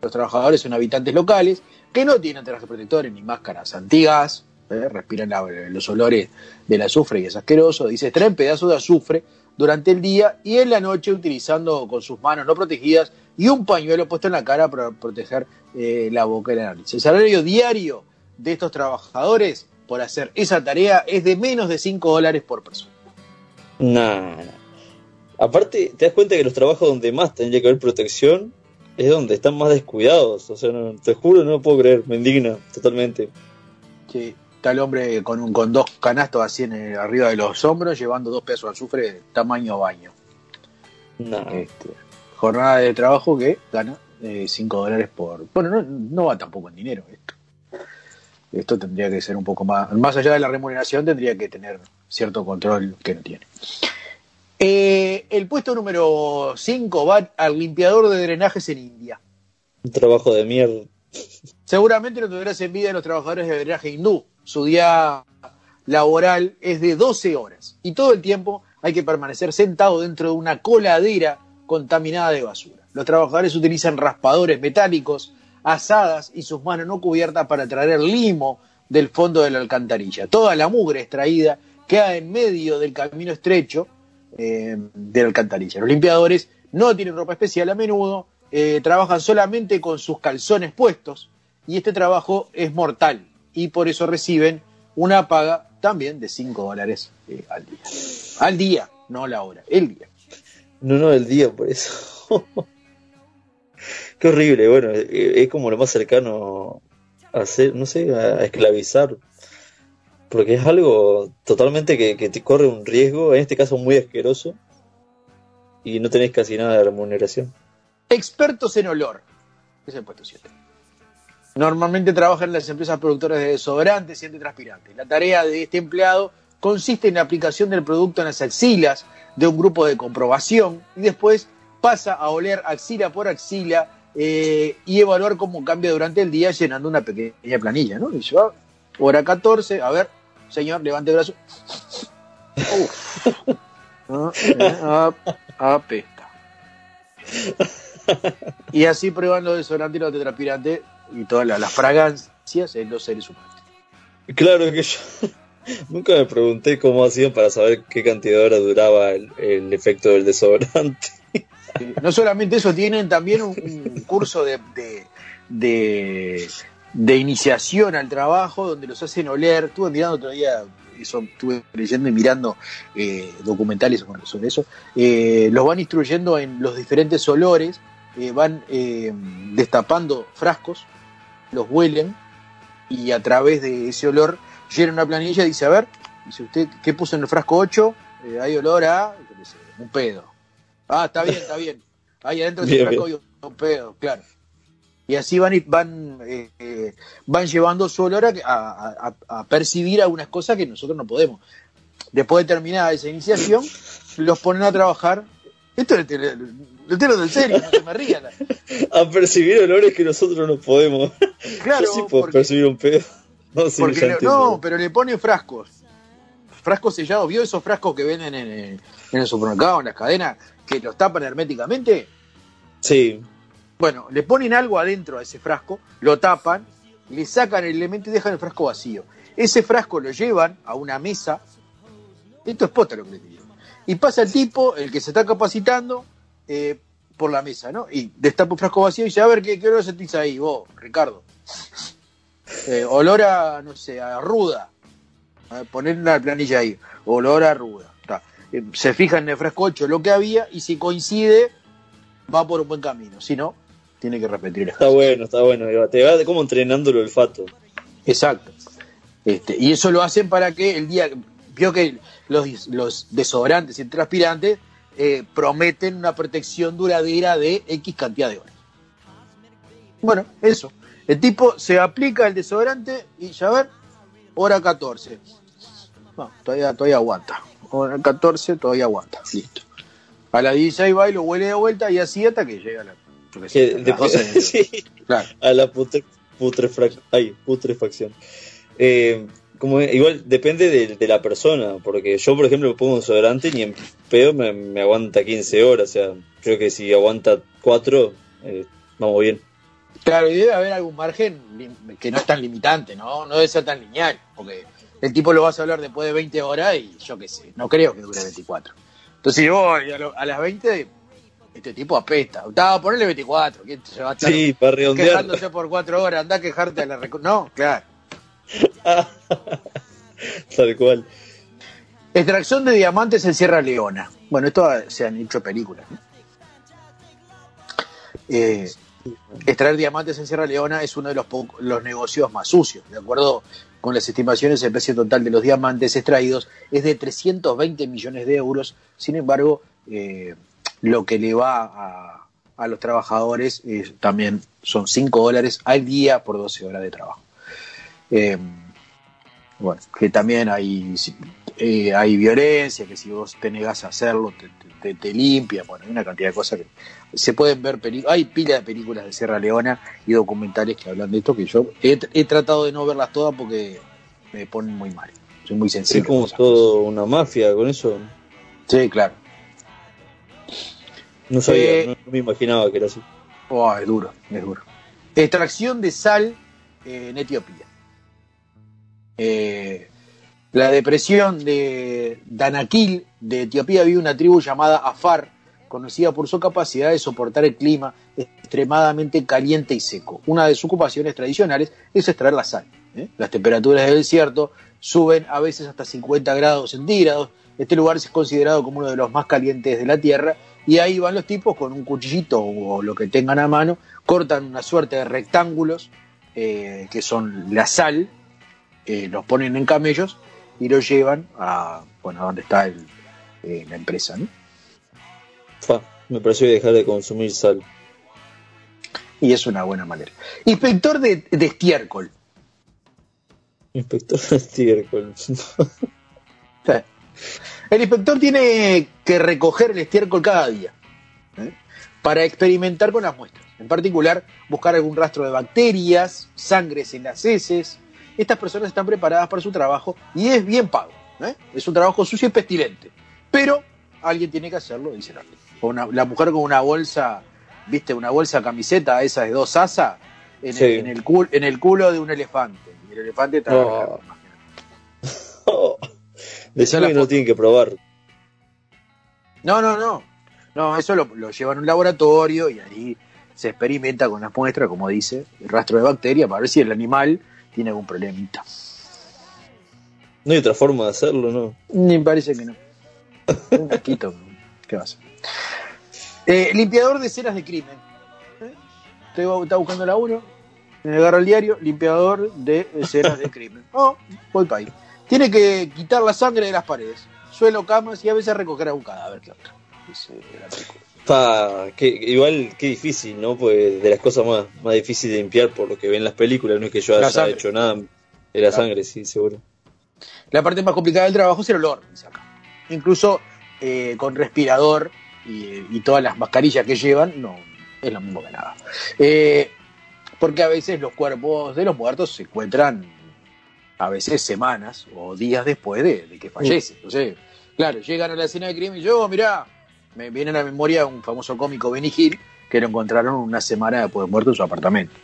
Los trabajadores son habitantes locales que no tienen trajes protectores ni máscaras antigas, ¿eh? respiran los olores del azufre y es asqueroso. Dice, traen pedazos de azufre durante el día y en la noche utilizando con sus manos no protegidas y un pañuelo puesto en la cara para proteger eh, la boca y la nariz. El salario diario de estos trabajadores por hacer esa tarea es de menos de 5 dólares por persona. Nah. Aparte, te das cuenta que los trabajos donde más tendría que haber protección es donde están más descuidados. O sea, no- te juro, no lo puedo creer. Me indigna totalmente. Sí, está el hombre con, un, con dos canastos así en el- arriba de los hombros llevando dos pesos de azufre tamaño baño. Nah. Este, jornada de trabajo que gana 5 dólares por... Bueno, no, no va tampoco en dinero esto. Esto tendría que ser un poco más... Más allá de la remuneración tendría que tener cierto control que no tiene. Eh, el puesto número 5 va al limpiador de drenajes en India. Un trabajo de mierda. Seguramente no tendrás envidia de los trabajadores de drenaje hindú. Su día laboral es de 12 horas y todo el tiempo hay que permanecer sentado dentro de una coladera contaminada de basura. Los trabajadores utilizan raspadores metálicos, asadas y sus manos no cubiertas para traer limo del fondo de la alcantarilla. Toda la mugre extraída queda en medio del camino estrecho eh, de la alcantarilla. Los limpiadores no tienen ropa especial a menudo, eh, trabajan solamente con sus calzones puestos y este trabajo es mortal y por eso reciben una paga también de 5 dólares eh, al día. Al día, no la hora, el día. No, no, el día, por eso. Qué horrible. Bueno, es como lo más cercano a hacer, no sé, a esclavizar. Porque es algo totalmente que, que te corre un riesgo, en este caso muy asqueroso, y no tenés casi nada de remuneración. Expertos en olor. Es el puesto 7. Normalmente trabajan en las empresas productoras de desodorantes y antitranspirantes. La tarea de este empleado consiste en la aplicación del producto en las axilas de un grupo de comprobación y después pasa a oler axila por axila eh, y evaluar cómo cambia durante el día llenando una pequeña planilla, ¿no? Y yo, hora 14, a ver, señor, levante el brazo. Uf. Ah, eh, ah, apesta. Y así prueban los desodorantes y los tetraspirantes y todas las, las fragancias en los seres humanos. Claro que yo nunca me pregunté cómo hacían para saber qué cantidad de horas duraba el, efecto del desodorante. No solamente eso, tienen también un, curso de, de, de- iniciación al trabajo donde los hacen oler. Estuve mirando otro día, estuve leyendo y mirando eh, documentales sobre eso. Eh, los van instruyendo en los diferentes olores, eh, van eh, destapando frascos, los huelen y a través de ese olor llenan una planilla y dice, a ver, dice usted, ¿qué puso en el frasco 8? Eh, hay olor a, un pedo. Ah, está bien, está bien. Ahí adentro del frasco hay un pedo, claro. Y así van y- van eh, van llevando su olor a, a- a- a percibir algunas cosas que nosotros no podemos. Después de terminada esa iniciación, los ponen a trabajar. Esto es lo tengo del serio, no se me rían. A percibir olores que nosotros no podemos. Claro, Yo sí puedo porque- percibir un pedo. No, sí, Porque ya le- no, pero le ponen frascos. Frascos sellados. ¿Vio esos frascos que venden en el, en el supermercado, en las cadenas, que los tapan herméticamente? Sí. Bueno, le ponen algo adentro a ese frasco, lo tapan, le sacan el elemento y dejan el frasco vacío. Ese frasco lo llevan a una mesa. Esto es pota lo que les digo. Y pasa el tipo, el que se está capacitando, eh, por la mesa, ¿no? Y destapa un frasco vacío y dice, a ver, ¿qué, qué olor sentís ahí vos, Ricardo? Eh, olor a, no sé, a ruda. A poner una planilla ahí. Olor a ruda. Ta. Eh, se fija en el frasco 8 lo que había y si coincide, va por un buen camino. Si no, tiene que repetir Está bueno, está bueno. Te va como entrenando el olfato. Exacto. Este, y eso lo hacen para que el día. Vio que los, los desodorantes y transpirantes eh, prometen una protección duradera de X cantidad de horas. Bueno, eso. El tipo se aplica el desodorante y ya ver, hora 14. No, todavía, todavía aguanta. Hora 14 todavía aguanta. Listo. A las 16 va y lo huele de vuelta y así hasta que llega la. yo qué sé, Que las después- 12 de- sí, Claro. a la putre- ay, putrefacción. Eh, como igual depende de, de, la persona, porque yo, por ejemplo, pongo un desodorante y en pedo me, me, aguanta 15 horas, o sea, creo que si aguanta 4, eh, vamos bien. Claro, y debe haber algún margen que no es tan limitante, ¿no? No debe ser tan lineal, porque el tipo lo vas a hablar después de 20 horas y yo qué sé, no creo que dure 24. Entonces, si vos a, las 20, este tipo apesta. Estaba ponerle 24, ¿quién se va a estar sí, para quejándose por 4 horas? Anda a quejarte a la No, claro. Tal cual. Extracción de diamantes en Sierra Leona. Bueno, esto se han hecho películas. ¿no? Eh, extraer diamantes en Sierra Leona es uno de los, negocios más sucios. De acuerdo con las estimaciones, el precio total de los diamantes extraídos es de 320 millones de euros. Sin embargo, eh, lo que le va a, a los trabajadores también son 5 dólares al día por 12 horas de trabajo. Eh, bueno, que también hay, eh, hay violencia, que si vos te negás a hacerlo, te, te, limpia, bueno, hay una cantidad de cosas que se pueden ver, hay pila de películas de Sierra Leona y documentales que hablan de esto, que yo he, tratado de no verlas todas porque me ponen muy mal, soy muy sensible. Es como todo una mafia con eso. Sí, claro. No sabía, eh, no, me imaginaba que era así. Oh, es duro, es duro. Extracción de sal en Etiopía. Eh, la depresión de Danakil de Etiopía vive una tribu llamada Afar, conocida por su capacidad de soportar el clima extremadamente caliente y seco. Una de sus ocupaciones tradicionales es extraer la sal. ¿eh? Las temperaturas del desierto suben a veces hasta 50 grados centígrados. Este lugar es considerado como uno de los más calientes de la Tierra y ahí van los tipos con un cuchillito o lo que tengan a mano, cortan una suerte de rectángulos eh, que son la sal eh, los ponen en camellos y los llevan a, bueno, donde está el, eh, la empresa. ¿no? me pareció dejar de consumir sal. Y es una buena manera. Inspector de, estiércol. Inspector de estiércol. el inspector tiene que recoger el estiércol cada día ¿eh? para experimentar con las muestras. En particular, buscar algún rastro de bacterias, sangres en las heces, estas personas están preparadas para su trabajo y es bien pago. ¿eh? Es un trabajo sucio y pestilente. Pero alguien tiene que hacerlo, dice la La mujer con una bolsa, viste, una bolsa camiseta, esa de dos asas, en, el, en, el, culo, en el culo de un elefante. Y el elefante está. Oh. oh. que no tienen que probar. No, no, no. No, eso lo, lo llevan a un laboratorio y ahí se experimenta con las muestras, como dice, el rastro de bacteria para ver si el animal tiene algún problemita. No hay otra forma de hacerlo, ¿no? Ni parece que no. Un casquito, ¿qué va a hacer? Eh, limpiador de ceras de crimen. ¿Eh? Está buscando la 1, me agarro el diario, limpiador de ceras de crimen. Oh, voy para ahí. Tiene que quitar la sangre de las paredes, suelo, camas y a veces recoger a un cadáver que otro. Que, igual qué difícil, ¿no? Pues de las cosas más, más difíciles de limpiar por lo que ven las películas, no es que yo haya hecho nada de la sangre, sí, seguro. La parte más complicada del trabajo es el olor, dice acá. Incluso eh, con respirador y, todas las mascarillas que llevan, no es lo mismo que nada. Eh, porque a veces los cuerpos de los muertos se encuentran a veces semanas o días después de, que fallece. Entonces, claro, llegan a la escena de crimen y yo, mirá, me viene a la memoria un famoso cómico Benny Hill que lo encontraron una semana después de muerto en su apartamento.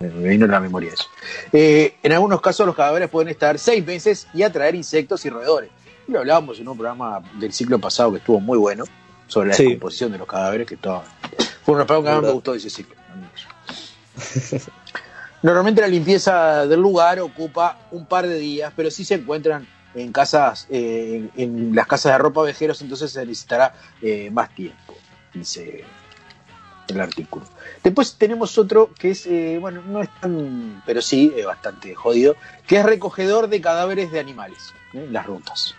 Me vino a la memoria eso. Eh, en algunos casos los cadáveres pueden estar seis meses y atraer insectos y roedores. Lo hablábamos en un programa del ciclo pasado que estuvo muy bueno sobre la descomposición de los cadáveres, que todo, fue un programa que me gustó de ese ciclo. Normalmente la limpieza del lugar ocupa un par de días, pero si se encuentran en casas, eh, en, las casas de ropa vejeros, entonces se necesitará eh, más tiempo, dice el artículo. Después tenemos otro que es, eh, bueno, no es tan, pero sí, es bastante jodido, que es recogedor de cadáveres de animales, en las rutas.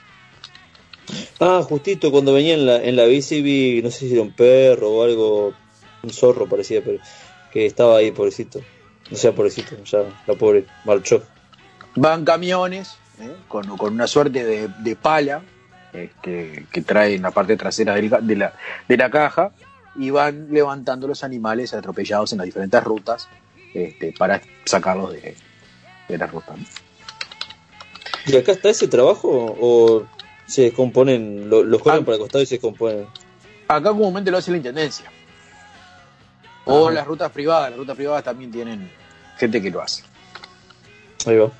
Ah, justito cuando venía en la, en la bici vi, no sé si era un perro o algo, un zorro parecía, pero que estaba ahí, pobrecito. No sea pobrecito, ya la pobre marchó. Van camiones ¿eh? con, una suerte de, pala este, que trae en la parte trasera de, la, de la caja y van levantando los animales atropellados en las diferentes rutas este, para sacarlos de, de la ruta. ¿Y acá está ese trabajo o se descomponen, lo, los corren Ah. para el costado y se descomponen? Acá comúnmente lo hace la intendencia. O las rutas privadas. Las rutas privadas también tienen gente que lo hace. Ahí va.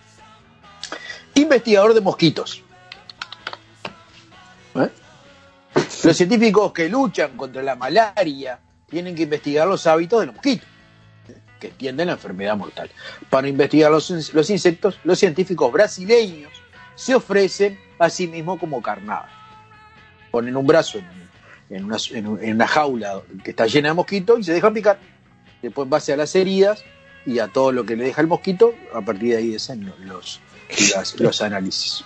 Investigador de mosquitos. ¿Eh? Los científicos que luchan contra la malaria tienen que investigar los hábitos de los mosquitos, que tienden la enfermedad mortal. Para investigar los, in- los insectos, los científicos brasileños se ofrecen a sí mismos como carnada. Ponen un brazo en, una, jaula que está llena de mosquitos y se dejan picar. Después, en base a las heridas y a todo lo que le deja el mosquito, a partir de ahí hacen los, las- los análisis.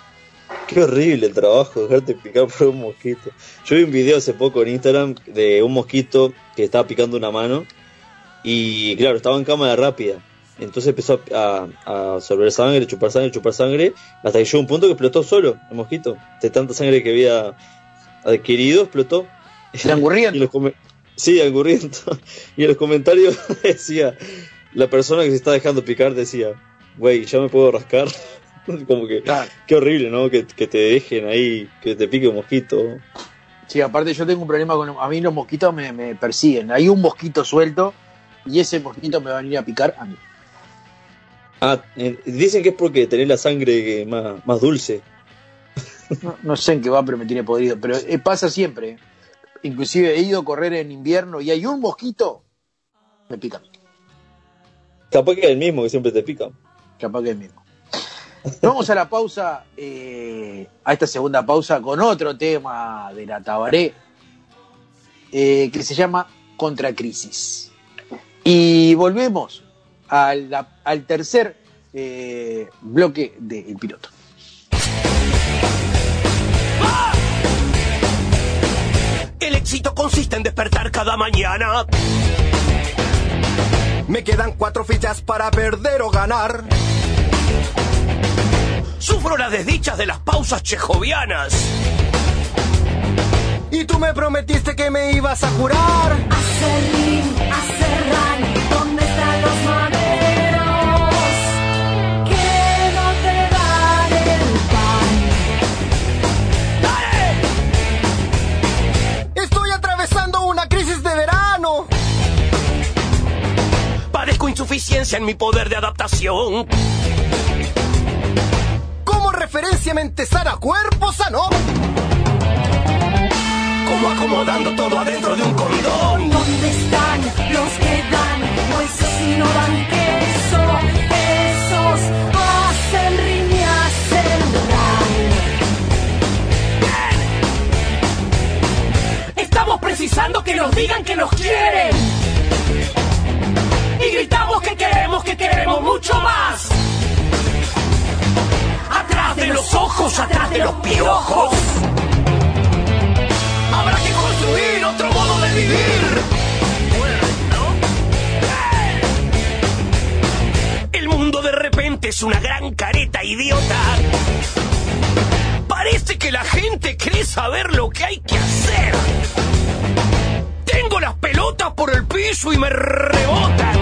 Qué horrible el trabajo, dejarte picar por un mosquito. Yo vi un video hace poco en Instagram de un mosquito que estaba picando una mano y claro, estaba en cámara rápida. Entonces empezó a, a absorber sangre, chupar sangre, chupar sangre, hasta que llegó un punto que explotó solo el mosquito. De tanta sangre que había adquirido, explotó. ¿Angurriento? Los come- sí, angurriento. Y en los comentarios decía, la persona que se está dejando picar decía, güey, ya me puedo rascar. Como que, qué horrible, ¿no? Que, que te dejen ahí, que te pique un mosquito. Sí, aparte yo tengo un problema con... A mí los mosquitos me, me persiguen. Hay un mosquito suelto y ese mosquito me va a venir a picar a mí. Ah, eh, dicen que es porque tenés la sangre más, más dulce. No, no sé en qué va, pero me tiene podrido. Pero eh, pasa siempre. Inclusive he ido a correr en invierno y hay un mosquito, me pica. Capaz que es el mismo que siempre te pica. Capaz que es el mismo. Vamos a la pausa, eh, a esta segunda pausa, con otro tema de la Tabaré, eh, que se llama Contracrisis. Y volvemos a la- al tercer eh, bloque del piloto. El éxito consiste en despertar cada mañana. Me quedan cuatro fichas para perder o ganar. Sufro las desdichas de las pausas chejovianas. Y tú me prometiste que me ibas a curar. Acerrín, acerrán, ¿dónde están los maderos? Que no te dan el pan. Estoy atravesando una crisis de verano. Padezco insuficiencia en mi poder de adaptación. Como referencia mente sana, cuerpo sano. Como acomodando todo adentro de un condón. ¿Dónde están los que dan huesos y no dan queso? Esos hacen hacen ran. Estamos precisando que nos digan que nos quieren. Y gritamos que queremos, que queremos mucho más. Atrás de los ojos, atrás de los piojos. Habrá que construir otro modo de vivir. El mundo de repente es una gran careta idiota. Parece que la gente cree saber lo que hay que hacer. Tengo las pelotas por el piso y me rebotan.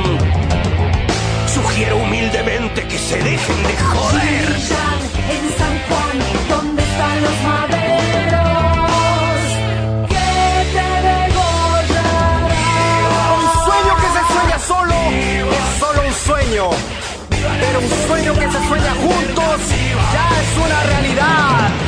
Sugiero humildemente que se dejen de joder. En San Juan, ¿dónde están los maderos? Que te degollarán. Un sueño que se sueña solo es solo un sueño. Pero un sueño que se sueña juntos ya es una realidad.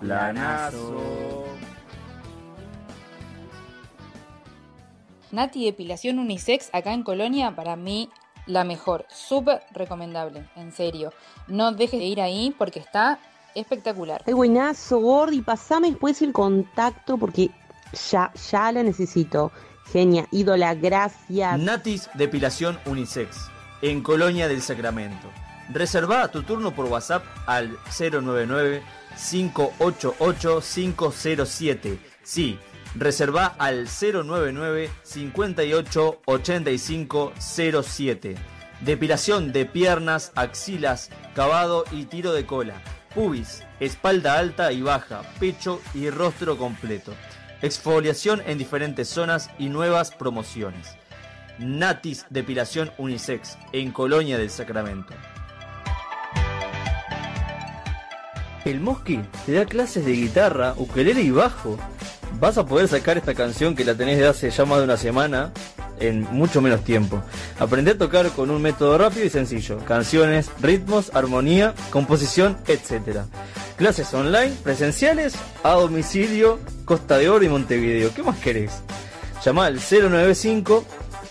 Planazo. Nati Depilación Unisex acá en Colonia, para mí la mejor, súper recomendable, en serio. No dejes de ir ahí porque está espectacular. Ay, buenazo, Gordi, pasame después el contacto porque ya, ya la necesito. Genia, ídola, gracias. Natis Depilación Unisex, en Colonia del Sacramento. Reserva tu turno por WhatsApp al 099-588-507. Sí, reserva al 099-588507. Depilación de piernas, axilas, cavado y tiro de cola. Pubis, espalda alta y baja, pecho y rostro completo. Exfoliación en diferentes zonas y nuevas promociones. Natis Depilación Unisex, en Colonia del Sacramento. El Mosqui te da clases de guitarra, ukelele y bajo. Vas a poder sacar esta canción que la tenés de hace ya más de una semana en mucho menos tiempo. Aprende a tocar con un método rápido y sencillo. Canciones, ritmos, armonía, composición, etc. Clases online, presenciales, a domicilio, Costa de Oro y Montevideo. ¿Qué más querés? Llama al 095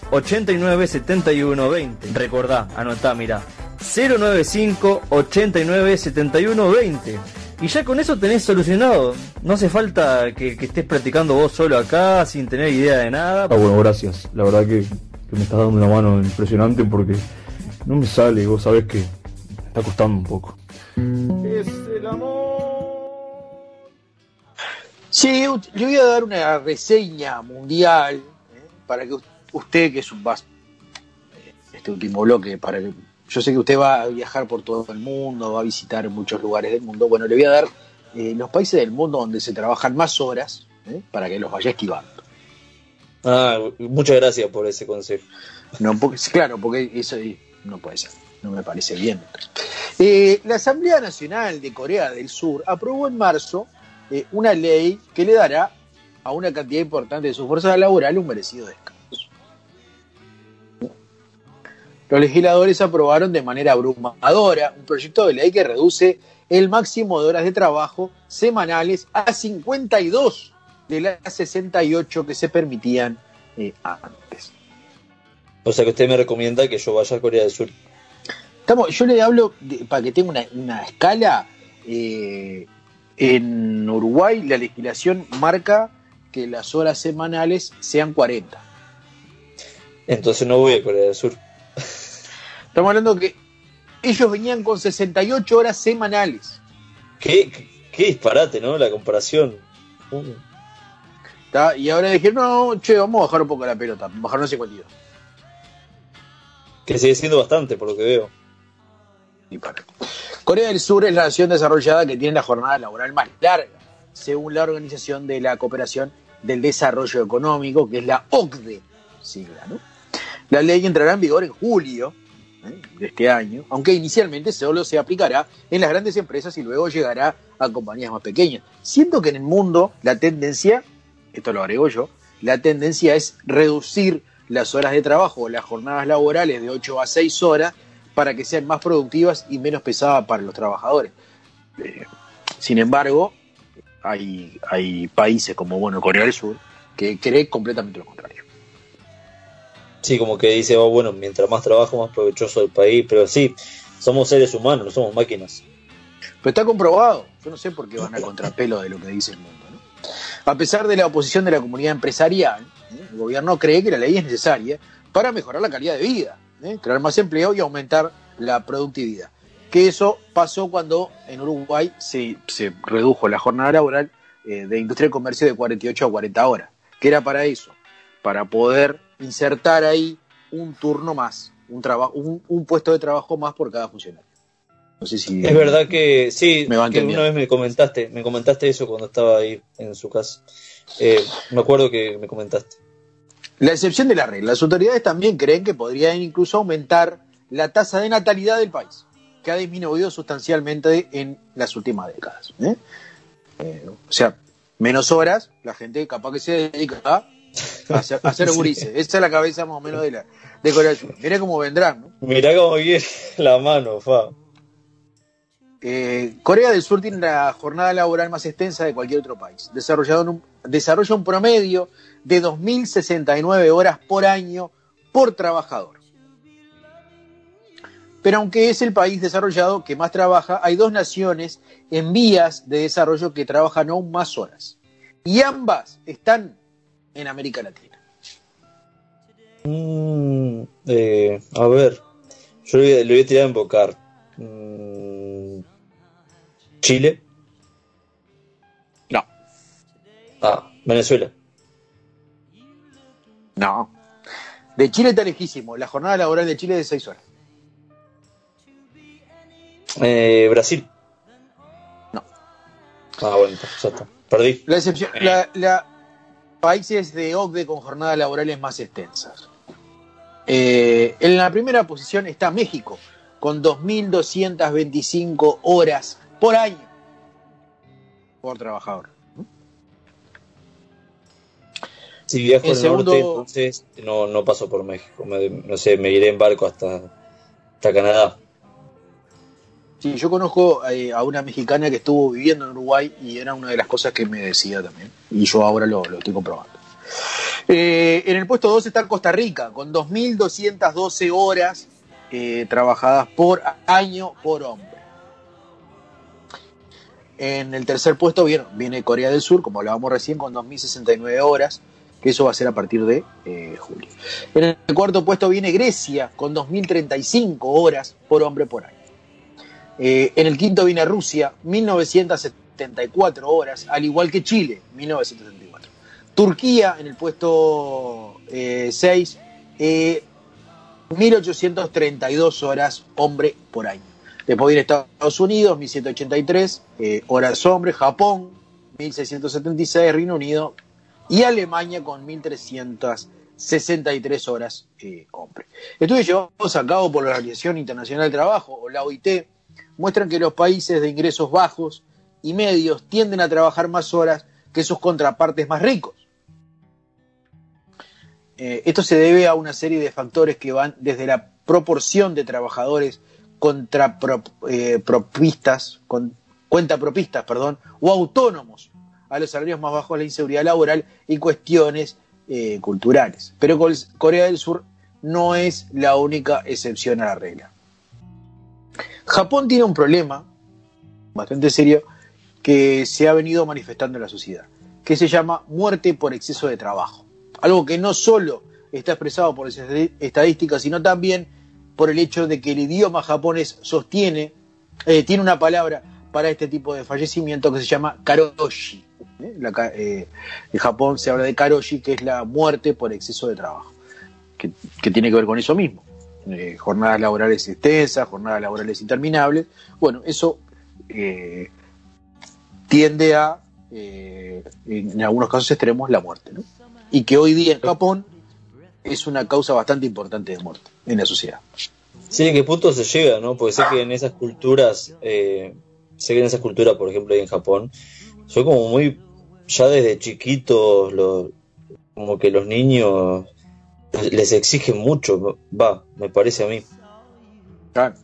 89 71 20. Recordá, anotá, mirá. 095 89 71 20. Y ya con eso tenés solucionado. No hace falta que, que estés practicando vos solo acá sin tener idea de nada. Ah, bueno, gracias. La verdad que, que me estás dando una mano impresionante porque no me sale y vos sabés que me está costando un poco. Es el amor. Sí, le voy a dar una reseña mundial ¿eh? para que usted, que es un vas este último bloque, para que yo sé que usted va a viajar por todo el mundo, va a visitar muchos lugares del mundo. Bueno, le voy a dar eh, los países del mundo donde se trabajan más horas ¿eh? para que los vaya esquivando. Ah, muchas gracias por ese consejo. No, porque, claro, porque eso no puede ser, no me parece bien. Eh, la Asamblea Nacional de Corea del Sur aprobó en marzo una ley que le dará a una cantidad importante de su fuerza laboral un merecido descanso. Los legisladores aprobaron de manera abrumadora un proyecto de ley que reduce el máximo de horas de trabajo semanales a 52 de las 68 que se permitían eh, antes. O sea que usted me recomienda que yo vaya a Corea del Sur. Estamos, yo le hablo de- para que tenga una, una escala. eh, en Uruguay la legislación marca que las horas semanales sean 40. Entonces no voy a Corea del Sur. Estamos hablando que ellos venían con 68 horas semanales. Qué, qué- qué disparate, ¿no? La comparación. Uh, ¿tá? Y ahora dijeron, no, che, vamos a bajar un poco la pelota, bajaron a 52. que sigue siendo bastante, por lo que veo. Corea del Sur es la nación desarrollada que tiene la jornada laboral más larga, según la Organización de la Cooperación del Desarrollo Económico, que es la OCDE, sigla, ¿no? La ley entrará en vigor en julio de este año, aunque inicialmente solo se aplicará en las grandes empresas y luego llegará a compañías más pequeñas. Siento que en el mundo la tendencia, esto lo agrego yo, la tendencia es reducir las horas de trabajo, las jornadas laborales de 8 a 6 horas, para que sean más productivas y menos pesadas para los trabajadores. Eh, sin embargo, hay, hay países como bueno Corea del Sur que creen completamente lo contrario. Sí, como que dice, oh, bueno, mientras más trabajo, más provechoso el país. Pero sí, somos seres humanos, no somos máquinas. Pero está comprobado. Yo no sé por qué van a contrapelo de lo que dice el mundo. ¿no? A pesar de la oposición de la comunidad empresarial, ¿eh? el gobierno cree que la ley es necesaria para mejorar la calidad de vida, ¿eh? crear más empleo y aumentar la productividad. Que eso pasó cuando en Uruguay se, se redujo la jornada laboral eh, de industria y comercio de 48 a 40 horas. Que era para eso, para poder insertar ahí un turno más, un, trabajo, un, un puesto de trabajo más por cada funcionario. No sé si Es verdad que sí, Me que una vez me comentaste, me comentaste eso cuando estaba ahí en su casa. Eh, me acuerdo que me comentaste. La excepción de la regla. Las autoridades también creen que podrían incluso aumentar la tasa de natalidad del país, que ha disminuido sustancialmente en las últimas décadas. ¿eh? Eh, o sea, menos horas, la gente capaz que se dedica a hacer, a Sí. gurises. Esa es la cabeza más o menos de, la, de Corea del Sur. Mirá cómo vendrán. ¿no? Mirá cómo viene la mano, fa. Eh, Corea del Sur tiene la jornada laboral más extensa de cualquier otro país. Desarrollado en un- desarrolla un promedio de 2.069 horas por año por trabajador. Pero aunque es el país desarrollado que más trabaja, hay dos naciones en vías de desarrollo que trabajan aún más horas. Y ambas están en América Latina. Mm, eh, a ver, yo le, voy a tirar a invocar. Mm, Chile. No. Ah, Venezuela. No. De Chile está lejísimo. La jornada laboral de Chile es de 6 horas. Eh, Brasil. No. Ah, bueno, ya está. Perdí. La excepción, la, la- países de OCDE con jornadas laborales más extensas. Eh, en la primera posición está México, con 2.225 horas por año por trabajador. Si viajo El al segundo- norte, entonces no, no paso por México. Me- no sé, me iré en barco hasta, hasta Canadá. Sí, yo conozco eh, a una mexicana que estuvo viviendo en Uruguay y era una de las cosas que me decía también. Y yo ahora lo, lo estoy comprobando. Eh, en el puesto 2 está Costa Rica, con 2.212 horas eh, trabajadas por año por hombre. En el tercer puesto viene, Corea del Sur, como hablábamos recién, con 2.069 horas, que eso va a ser a partir de julio. En el cuarto puesto viene Grecia, con 2.035 horas por hombre por año. Eh, en el quinto viene Rusia, 1974 horas, al igual que Chile, 1974. Turquía en el puesto 6, 1832 horas hombre por año. Después viene Estados Unidos, 1783 eh, horas hombre, Japón, 1676, Reino Unido y Alemania con 1363 horas eh, hombre. Estudios llevados a cabo por la Organización Internacional del Trabajo, o la OIT, muestran que los países de ingresos bajos y medios tienden a trabajar más horas que sus contrapartes más ricos. Eh, esto se debe a una serie de factores que van desde la proporción de trabajadores contra pro- eh, con, cuentapropistas, perdón, o autónomos a los salarios más bajos, la inseguridad laboral y cuestiones eh, culturales. Pero Corea del Sur no es la única excepción a la regla. Japón tiene un problema bastante serio que se ha venido manifestando en la sociedad, que se llama muerte por exceso de trabajo. Algo que no solo está expresado por las estadísticas, sino también por el hecho de que el idioma japonés sostiene, eh, tiene una palabra para este tipo de fallecimiento que se llama karoshi. ¿eh? Eh, en Japón se habla de karoshi, que es la muerte por exceso de trabajo, que, que tiene que ver con eso mismo. Eh, jornadas laborales extensas, jornadas laborales interminables. Bueno, eso eh, tiende a, eh, en algunos casos extremos, la muerte. ¿no? Y que hoy día en Japón es una causa bastante importante de muerte en la sociedad. Sí, ¿a qué punto se llega, no? Porque sé que en esas culturas, eh, sé que en esas culturas, por ejemplo, en Japón, son como muy, ya desde chiquitos, como que los niños les exigen mucho, va, me parece a mí. Claro.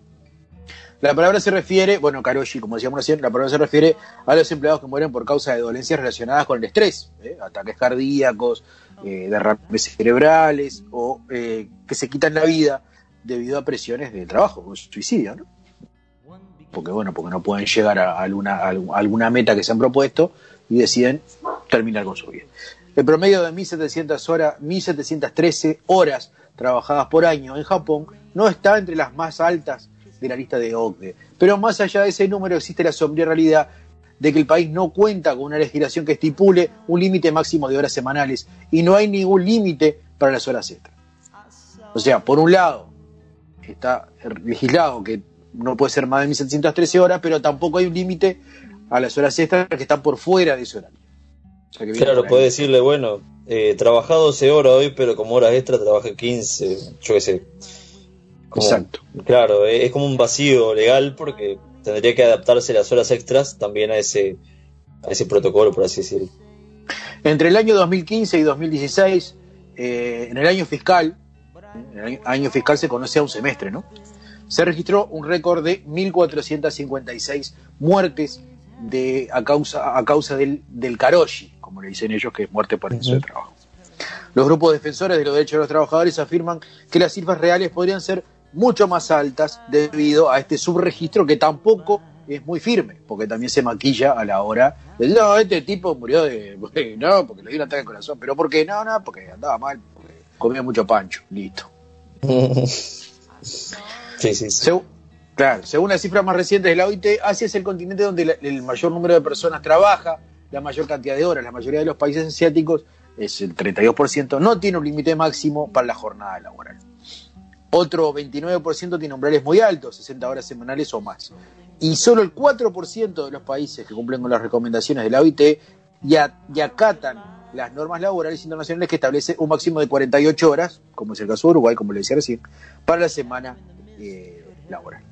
La palabra se refiere, bueno, Karoshi, como decíamos recién, la palabra se refiere a los empleados que mueren por causa de dolencias relacionadas con el estrés, ¿eh? ataques cardíacos, eh, derrames cerebrales o eh, que se quitan la vida debido a presiones de trabajo, como suicidio, ¿no? Porque bueno, porque no pueden llegar a alguna, a alguna meta que se han propuesto y deciden terminar con su vida. El promedio de 1.700 horas, 1.713 horas trabajadas por año en Japón no está entre las más altas de la lista de OCDE. Pero más allá de ese número existe la sombría realidad de que el país no cuenta con una legislación que estipule un límite máximo de horas semanales y no hay ningún límite para las horas extras. O sea, por un lado, está legislado que no puede ser más de 1.713 horas, pero tampoco hay un límite a las horas extras que están por fuera de ese horario. Sea, Claro, puede decirle, bueno, eh, trabajá 12 horas hoy, pero como horas extra trabajé 15, yo qué sé. Como- Exacto. Claro, eh, es como un vacío legal porque tendría que adaptarse las horas extras también a ese, a ese protocolo, por así decirlo. Entre el año 2015 y 2016, eh, en el año fiscal, en el año, año fiscal se conoce a un semestre, ¿no? Se registró un récord de 1.456 muertes de, a causa, a causa del, del karoshi, como le dicen ellos, que es muerte por exceso de trabajo. Los grupos defensores de los derechos de los trabajadores afirman que las cifras reales podrían ser mucho más altas debido a este subregistro que tampoco es muy firme, porque también se maquilla a la hora de no, este tipo murió de no, porque le dio un ataque al corazón, pero ¿por qué? No, no, porque andaba mal, porque comía mucho pancho, listo. sí, sí, sí. Segu- claro, según las cifras más recientes de la OIT, Asia es el continente donde el mayor número de personas trabaja, la mayor cantidad de horas. La mayoría de los países asiáticos, es el 32%, no tiene un límite máximo para la jornada laboral. Otro 29% tiene umbrales muy altos, 60 horas semanales o más. Y solo el 4% de los países que cumplen con las recomendaciones de la OIT ya, ya acatan las normas laborales internacionales que establece un máximo de 48 horas, como es el caso de Uruguay, como le decía recién, para la semana eh, laboral.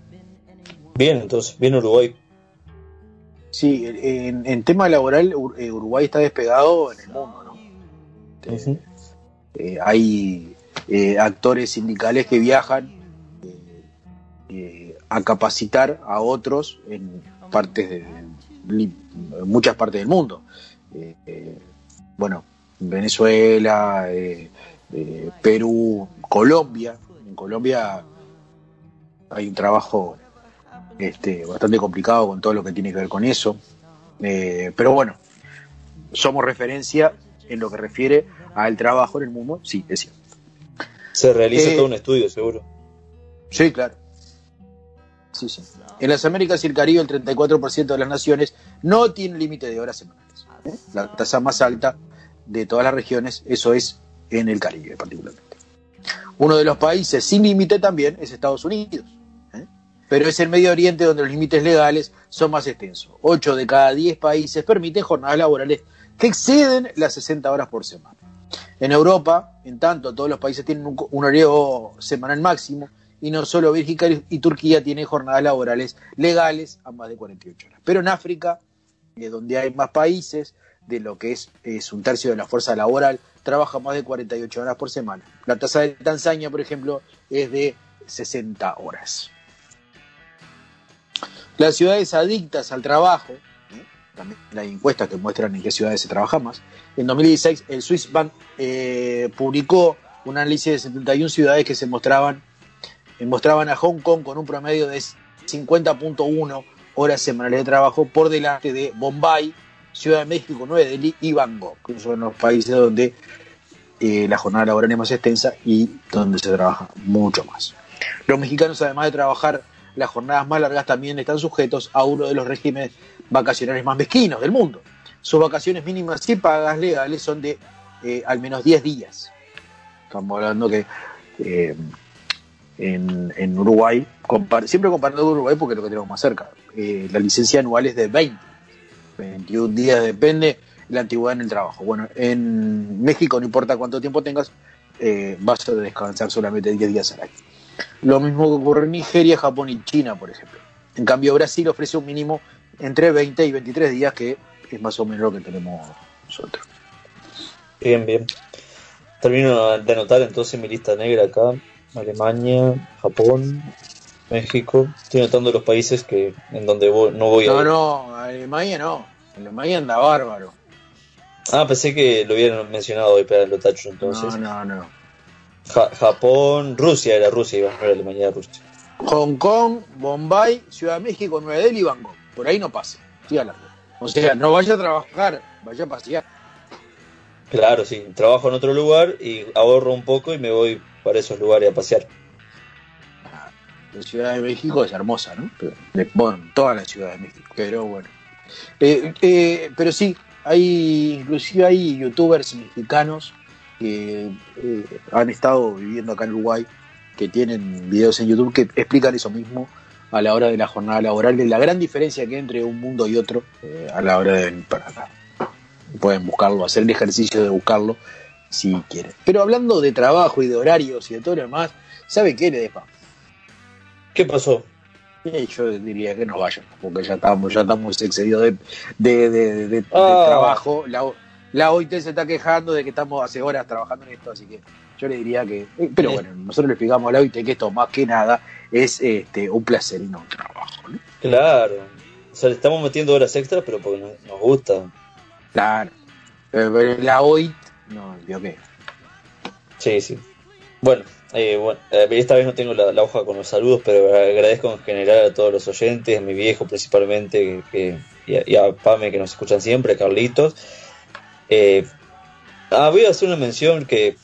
Bien, entonces, bien Uruguay. Sí, en, en tema laboral, eh, Uruguay está despegado en el mundo, ¿no? Eh, hay eh, actores sindicales que viajan eh, a capacitar a otros en partes de, li- muchas partes del mundo. Bueno, Venezuela, Perú, Colombia. En Colombia hay un trabajo este, bastante complicado con todo lo que tiene que ver con eso. Eh, pero bueno, somos referencia en lo que refiere al trabajo en el mundo, sí, es cierto. Se realiza Eh, todo un estudio, seguro. Sí, claro. Sí, sí. En las Américas y el Caribe, el 34% de las naciones no tiene límite de horas semanales. ¿eh? La tasa más alta de todas las regiones, eso es en el Caribe particularmente. Uno de los países sin límite también es Estados Unidos. Pero es el Medio Oriente donde los límites legales son más extensos. 8 de cada 10 países permiten jornadas laborales que exceden las 60 horas por semana. En Europa, en tanto, todos los países tienen un, horario semanal máximo y no solo Bélgica y Turquía tienen jornadas laborales legales a más de 48 horas. Pero en África, donde hay más países, de lo que es, es un tercio de la fuerza laboral, trabaja más de 48 horas por semana. La tasa de Tanzania, por ejemplo, es de 60 horas. Las ciudades adictas al trabajo, ¿eh? también hay encuestas que muestran en qué ciudades se trabaja más. En 2016, el Swiss Bank eh, publicó un análisis de 71 ciudades que se mostraban, eh, mostraban a Hong Kong con un promedio de 50.1 horas semanales de trabajo por delante de Bombay, Ciudad de México, Nueva Delhi y Bangkok, que son los países donde eh, la jornada laboral es más extensa y donde se trabaja mucho más. Los mexicanos, además de trabajar las jornadas más largas, también están sujetos a uno de los regímenes vacacionales más mezquinos del mundo. Sus vacaciones mínimas y pagas legales son de eh, al menos 10 días. Estamos hablando que eh, en, en Uruguay, compar- siempre comparando con Uruguay porque es lo que tenemos más cerca, eh, la licencia anual es de 20, 21 días, depende la antigüedad en el trabajo. Bueno, en México, no importa cuánto tiempo tengas, vas a descansar solamente 10 días al año. Lo mismo que ocurre en Nigeria, Japón y China, por ejemplo. En cambio, Brasil ofrece un mínimo entre 20 y 23 días, que es más o menos lo que tenemos nosotros. Bien, bien. Termino de anotar entonces mi lista negra acá. Alemania, Japón, México. Estoy anotando los países que en donde voy- no voy a No, no, Alemania no. Alemania anda bárbaro. Ah, pensé que lo hubieran mencionado hoy, pero lo tacho entonces. No, no, no. Ja- Japón, Rusia era Rusia, iba a era Alemania, era Rusia. Hong Kong, Bombay, Ciudad de México, Nueva Delhi y Bangkok. Por ahí no pase. Estoy hablando. O sea, no vaya a trabajar, vaya a pasear. Claro, sí. Trabajo en otro lugar y ahorro un poco y me voy para esos lugares a pasear. La Ciudad de México es hermosa, ¿no? Pero, de- bueno, toda la Ciudad de México, pero bueno. Eh, eh, pero sí, hay inclusive hay youtubers mexicanos que eh, han estado viviendo acá en Uruguay, que tienen videos en YouTube que explican eso mismo a la hora de la jornada laboral, de la gran diferencia que hay entre un mundo y otro eh, a la hora de venir para acá. Pueden buscarlo, hacer el ejercicio de buscarlo si quieren. Pero hablando de trabajo y de horarios y de todo lo demás, ¿sabe qué, Ledepa? ¿Qué pasó? Eh, Yo diría que no vayan, porque ya estamos, ya estamos excedidos de, de, de- Ah. trabajo. La, la OIT se está quejando de que estamos hace horas trabajando en esto, así que yo le diría que. eh, pero bueno, nosotros le explicamos a la OIT que esto más que nada es este, un placer y no un trabajo. ¿no? Claro. O sea, le estamos metiendo horas extras, pero porque nos, nos gusta. Claro. Pero, pero la OIT, no, yo qué. Sí, sí. Bueno, Eh, bueno, eh, esta vez no tengo la, la hoja con los saludos, pero agradezco en general a todos los oyentes, a mi viejo principalmente, que, y, a, y a Pame que nos escuchan siempre, a Carlitos. Eh, ah, voy a hacer una mención que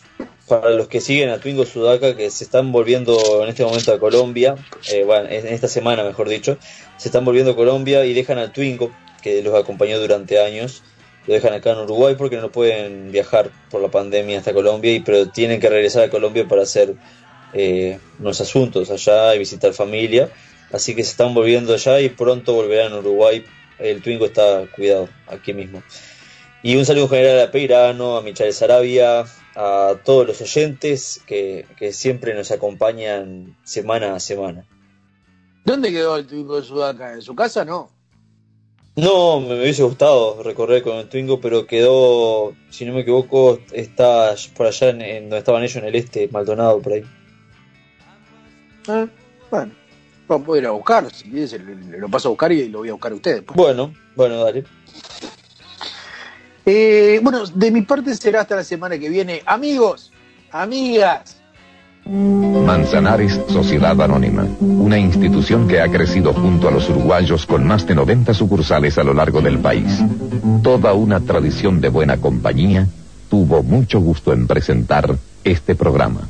para los que siguen a Twingo Sudaca, que se están volviendo en este momento a Colombia, eh, bueno, en esta semana mejor dicho, se están volviendo a Colombia y dejan al Twingo, que los acompañó durante años, lo dejan acá en Uruguay porque no pueden viajar por la pandemia hasta Colombia, y, pero tienen que regresar a Colombia para hacer eh, unos asuntos allá y visitar familia. Así que se están volviendo allá y pronto volverán a Uruguay. El Twingo está cuidado aquí mismo. Y un saludo general a Peirano, a Michelle Sarabia, a todos los oyentes que, que siempre nos acompañan semana a semana. ¿Dónde quedó el Twingo de Sudaca? ¿En su casa? No. No, me hubiese gustado recorrer con el Twingo, pero quedó, si no me equivoco, está por allá en, en donde estaban ellos, en el este, Maldonado, por ahí. Ah, bueno, vamos a ir a buscarlo. Si quieres, lo paso a buscar y lo voy a buscar a ustedes. pues. Bueno, bueno, dale. Eh, bueno, de mi parte será hasta la semana que viene. Amigos, amigas, Manzanares Sociedad Anónima, una institución que ha crecido junto a los uruguayos con más de 90 sucursales a lo largo del país. Toda una tradición de buena compañía tuvo mucho gusto en presentar este programa.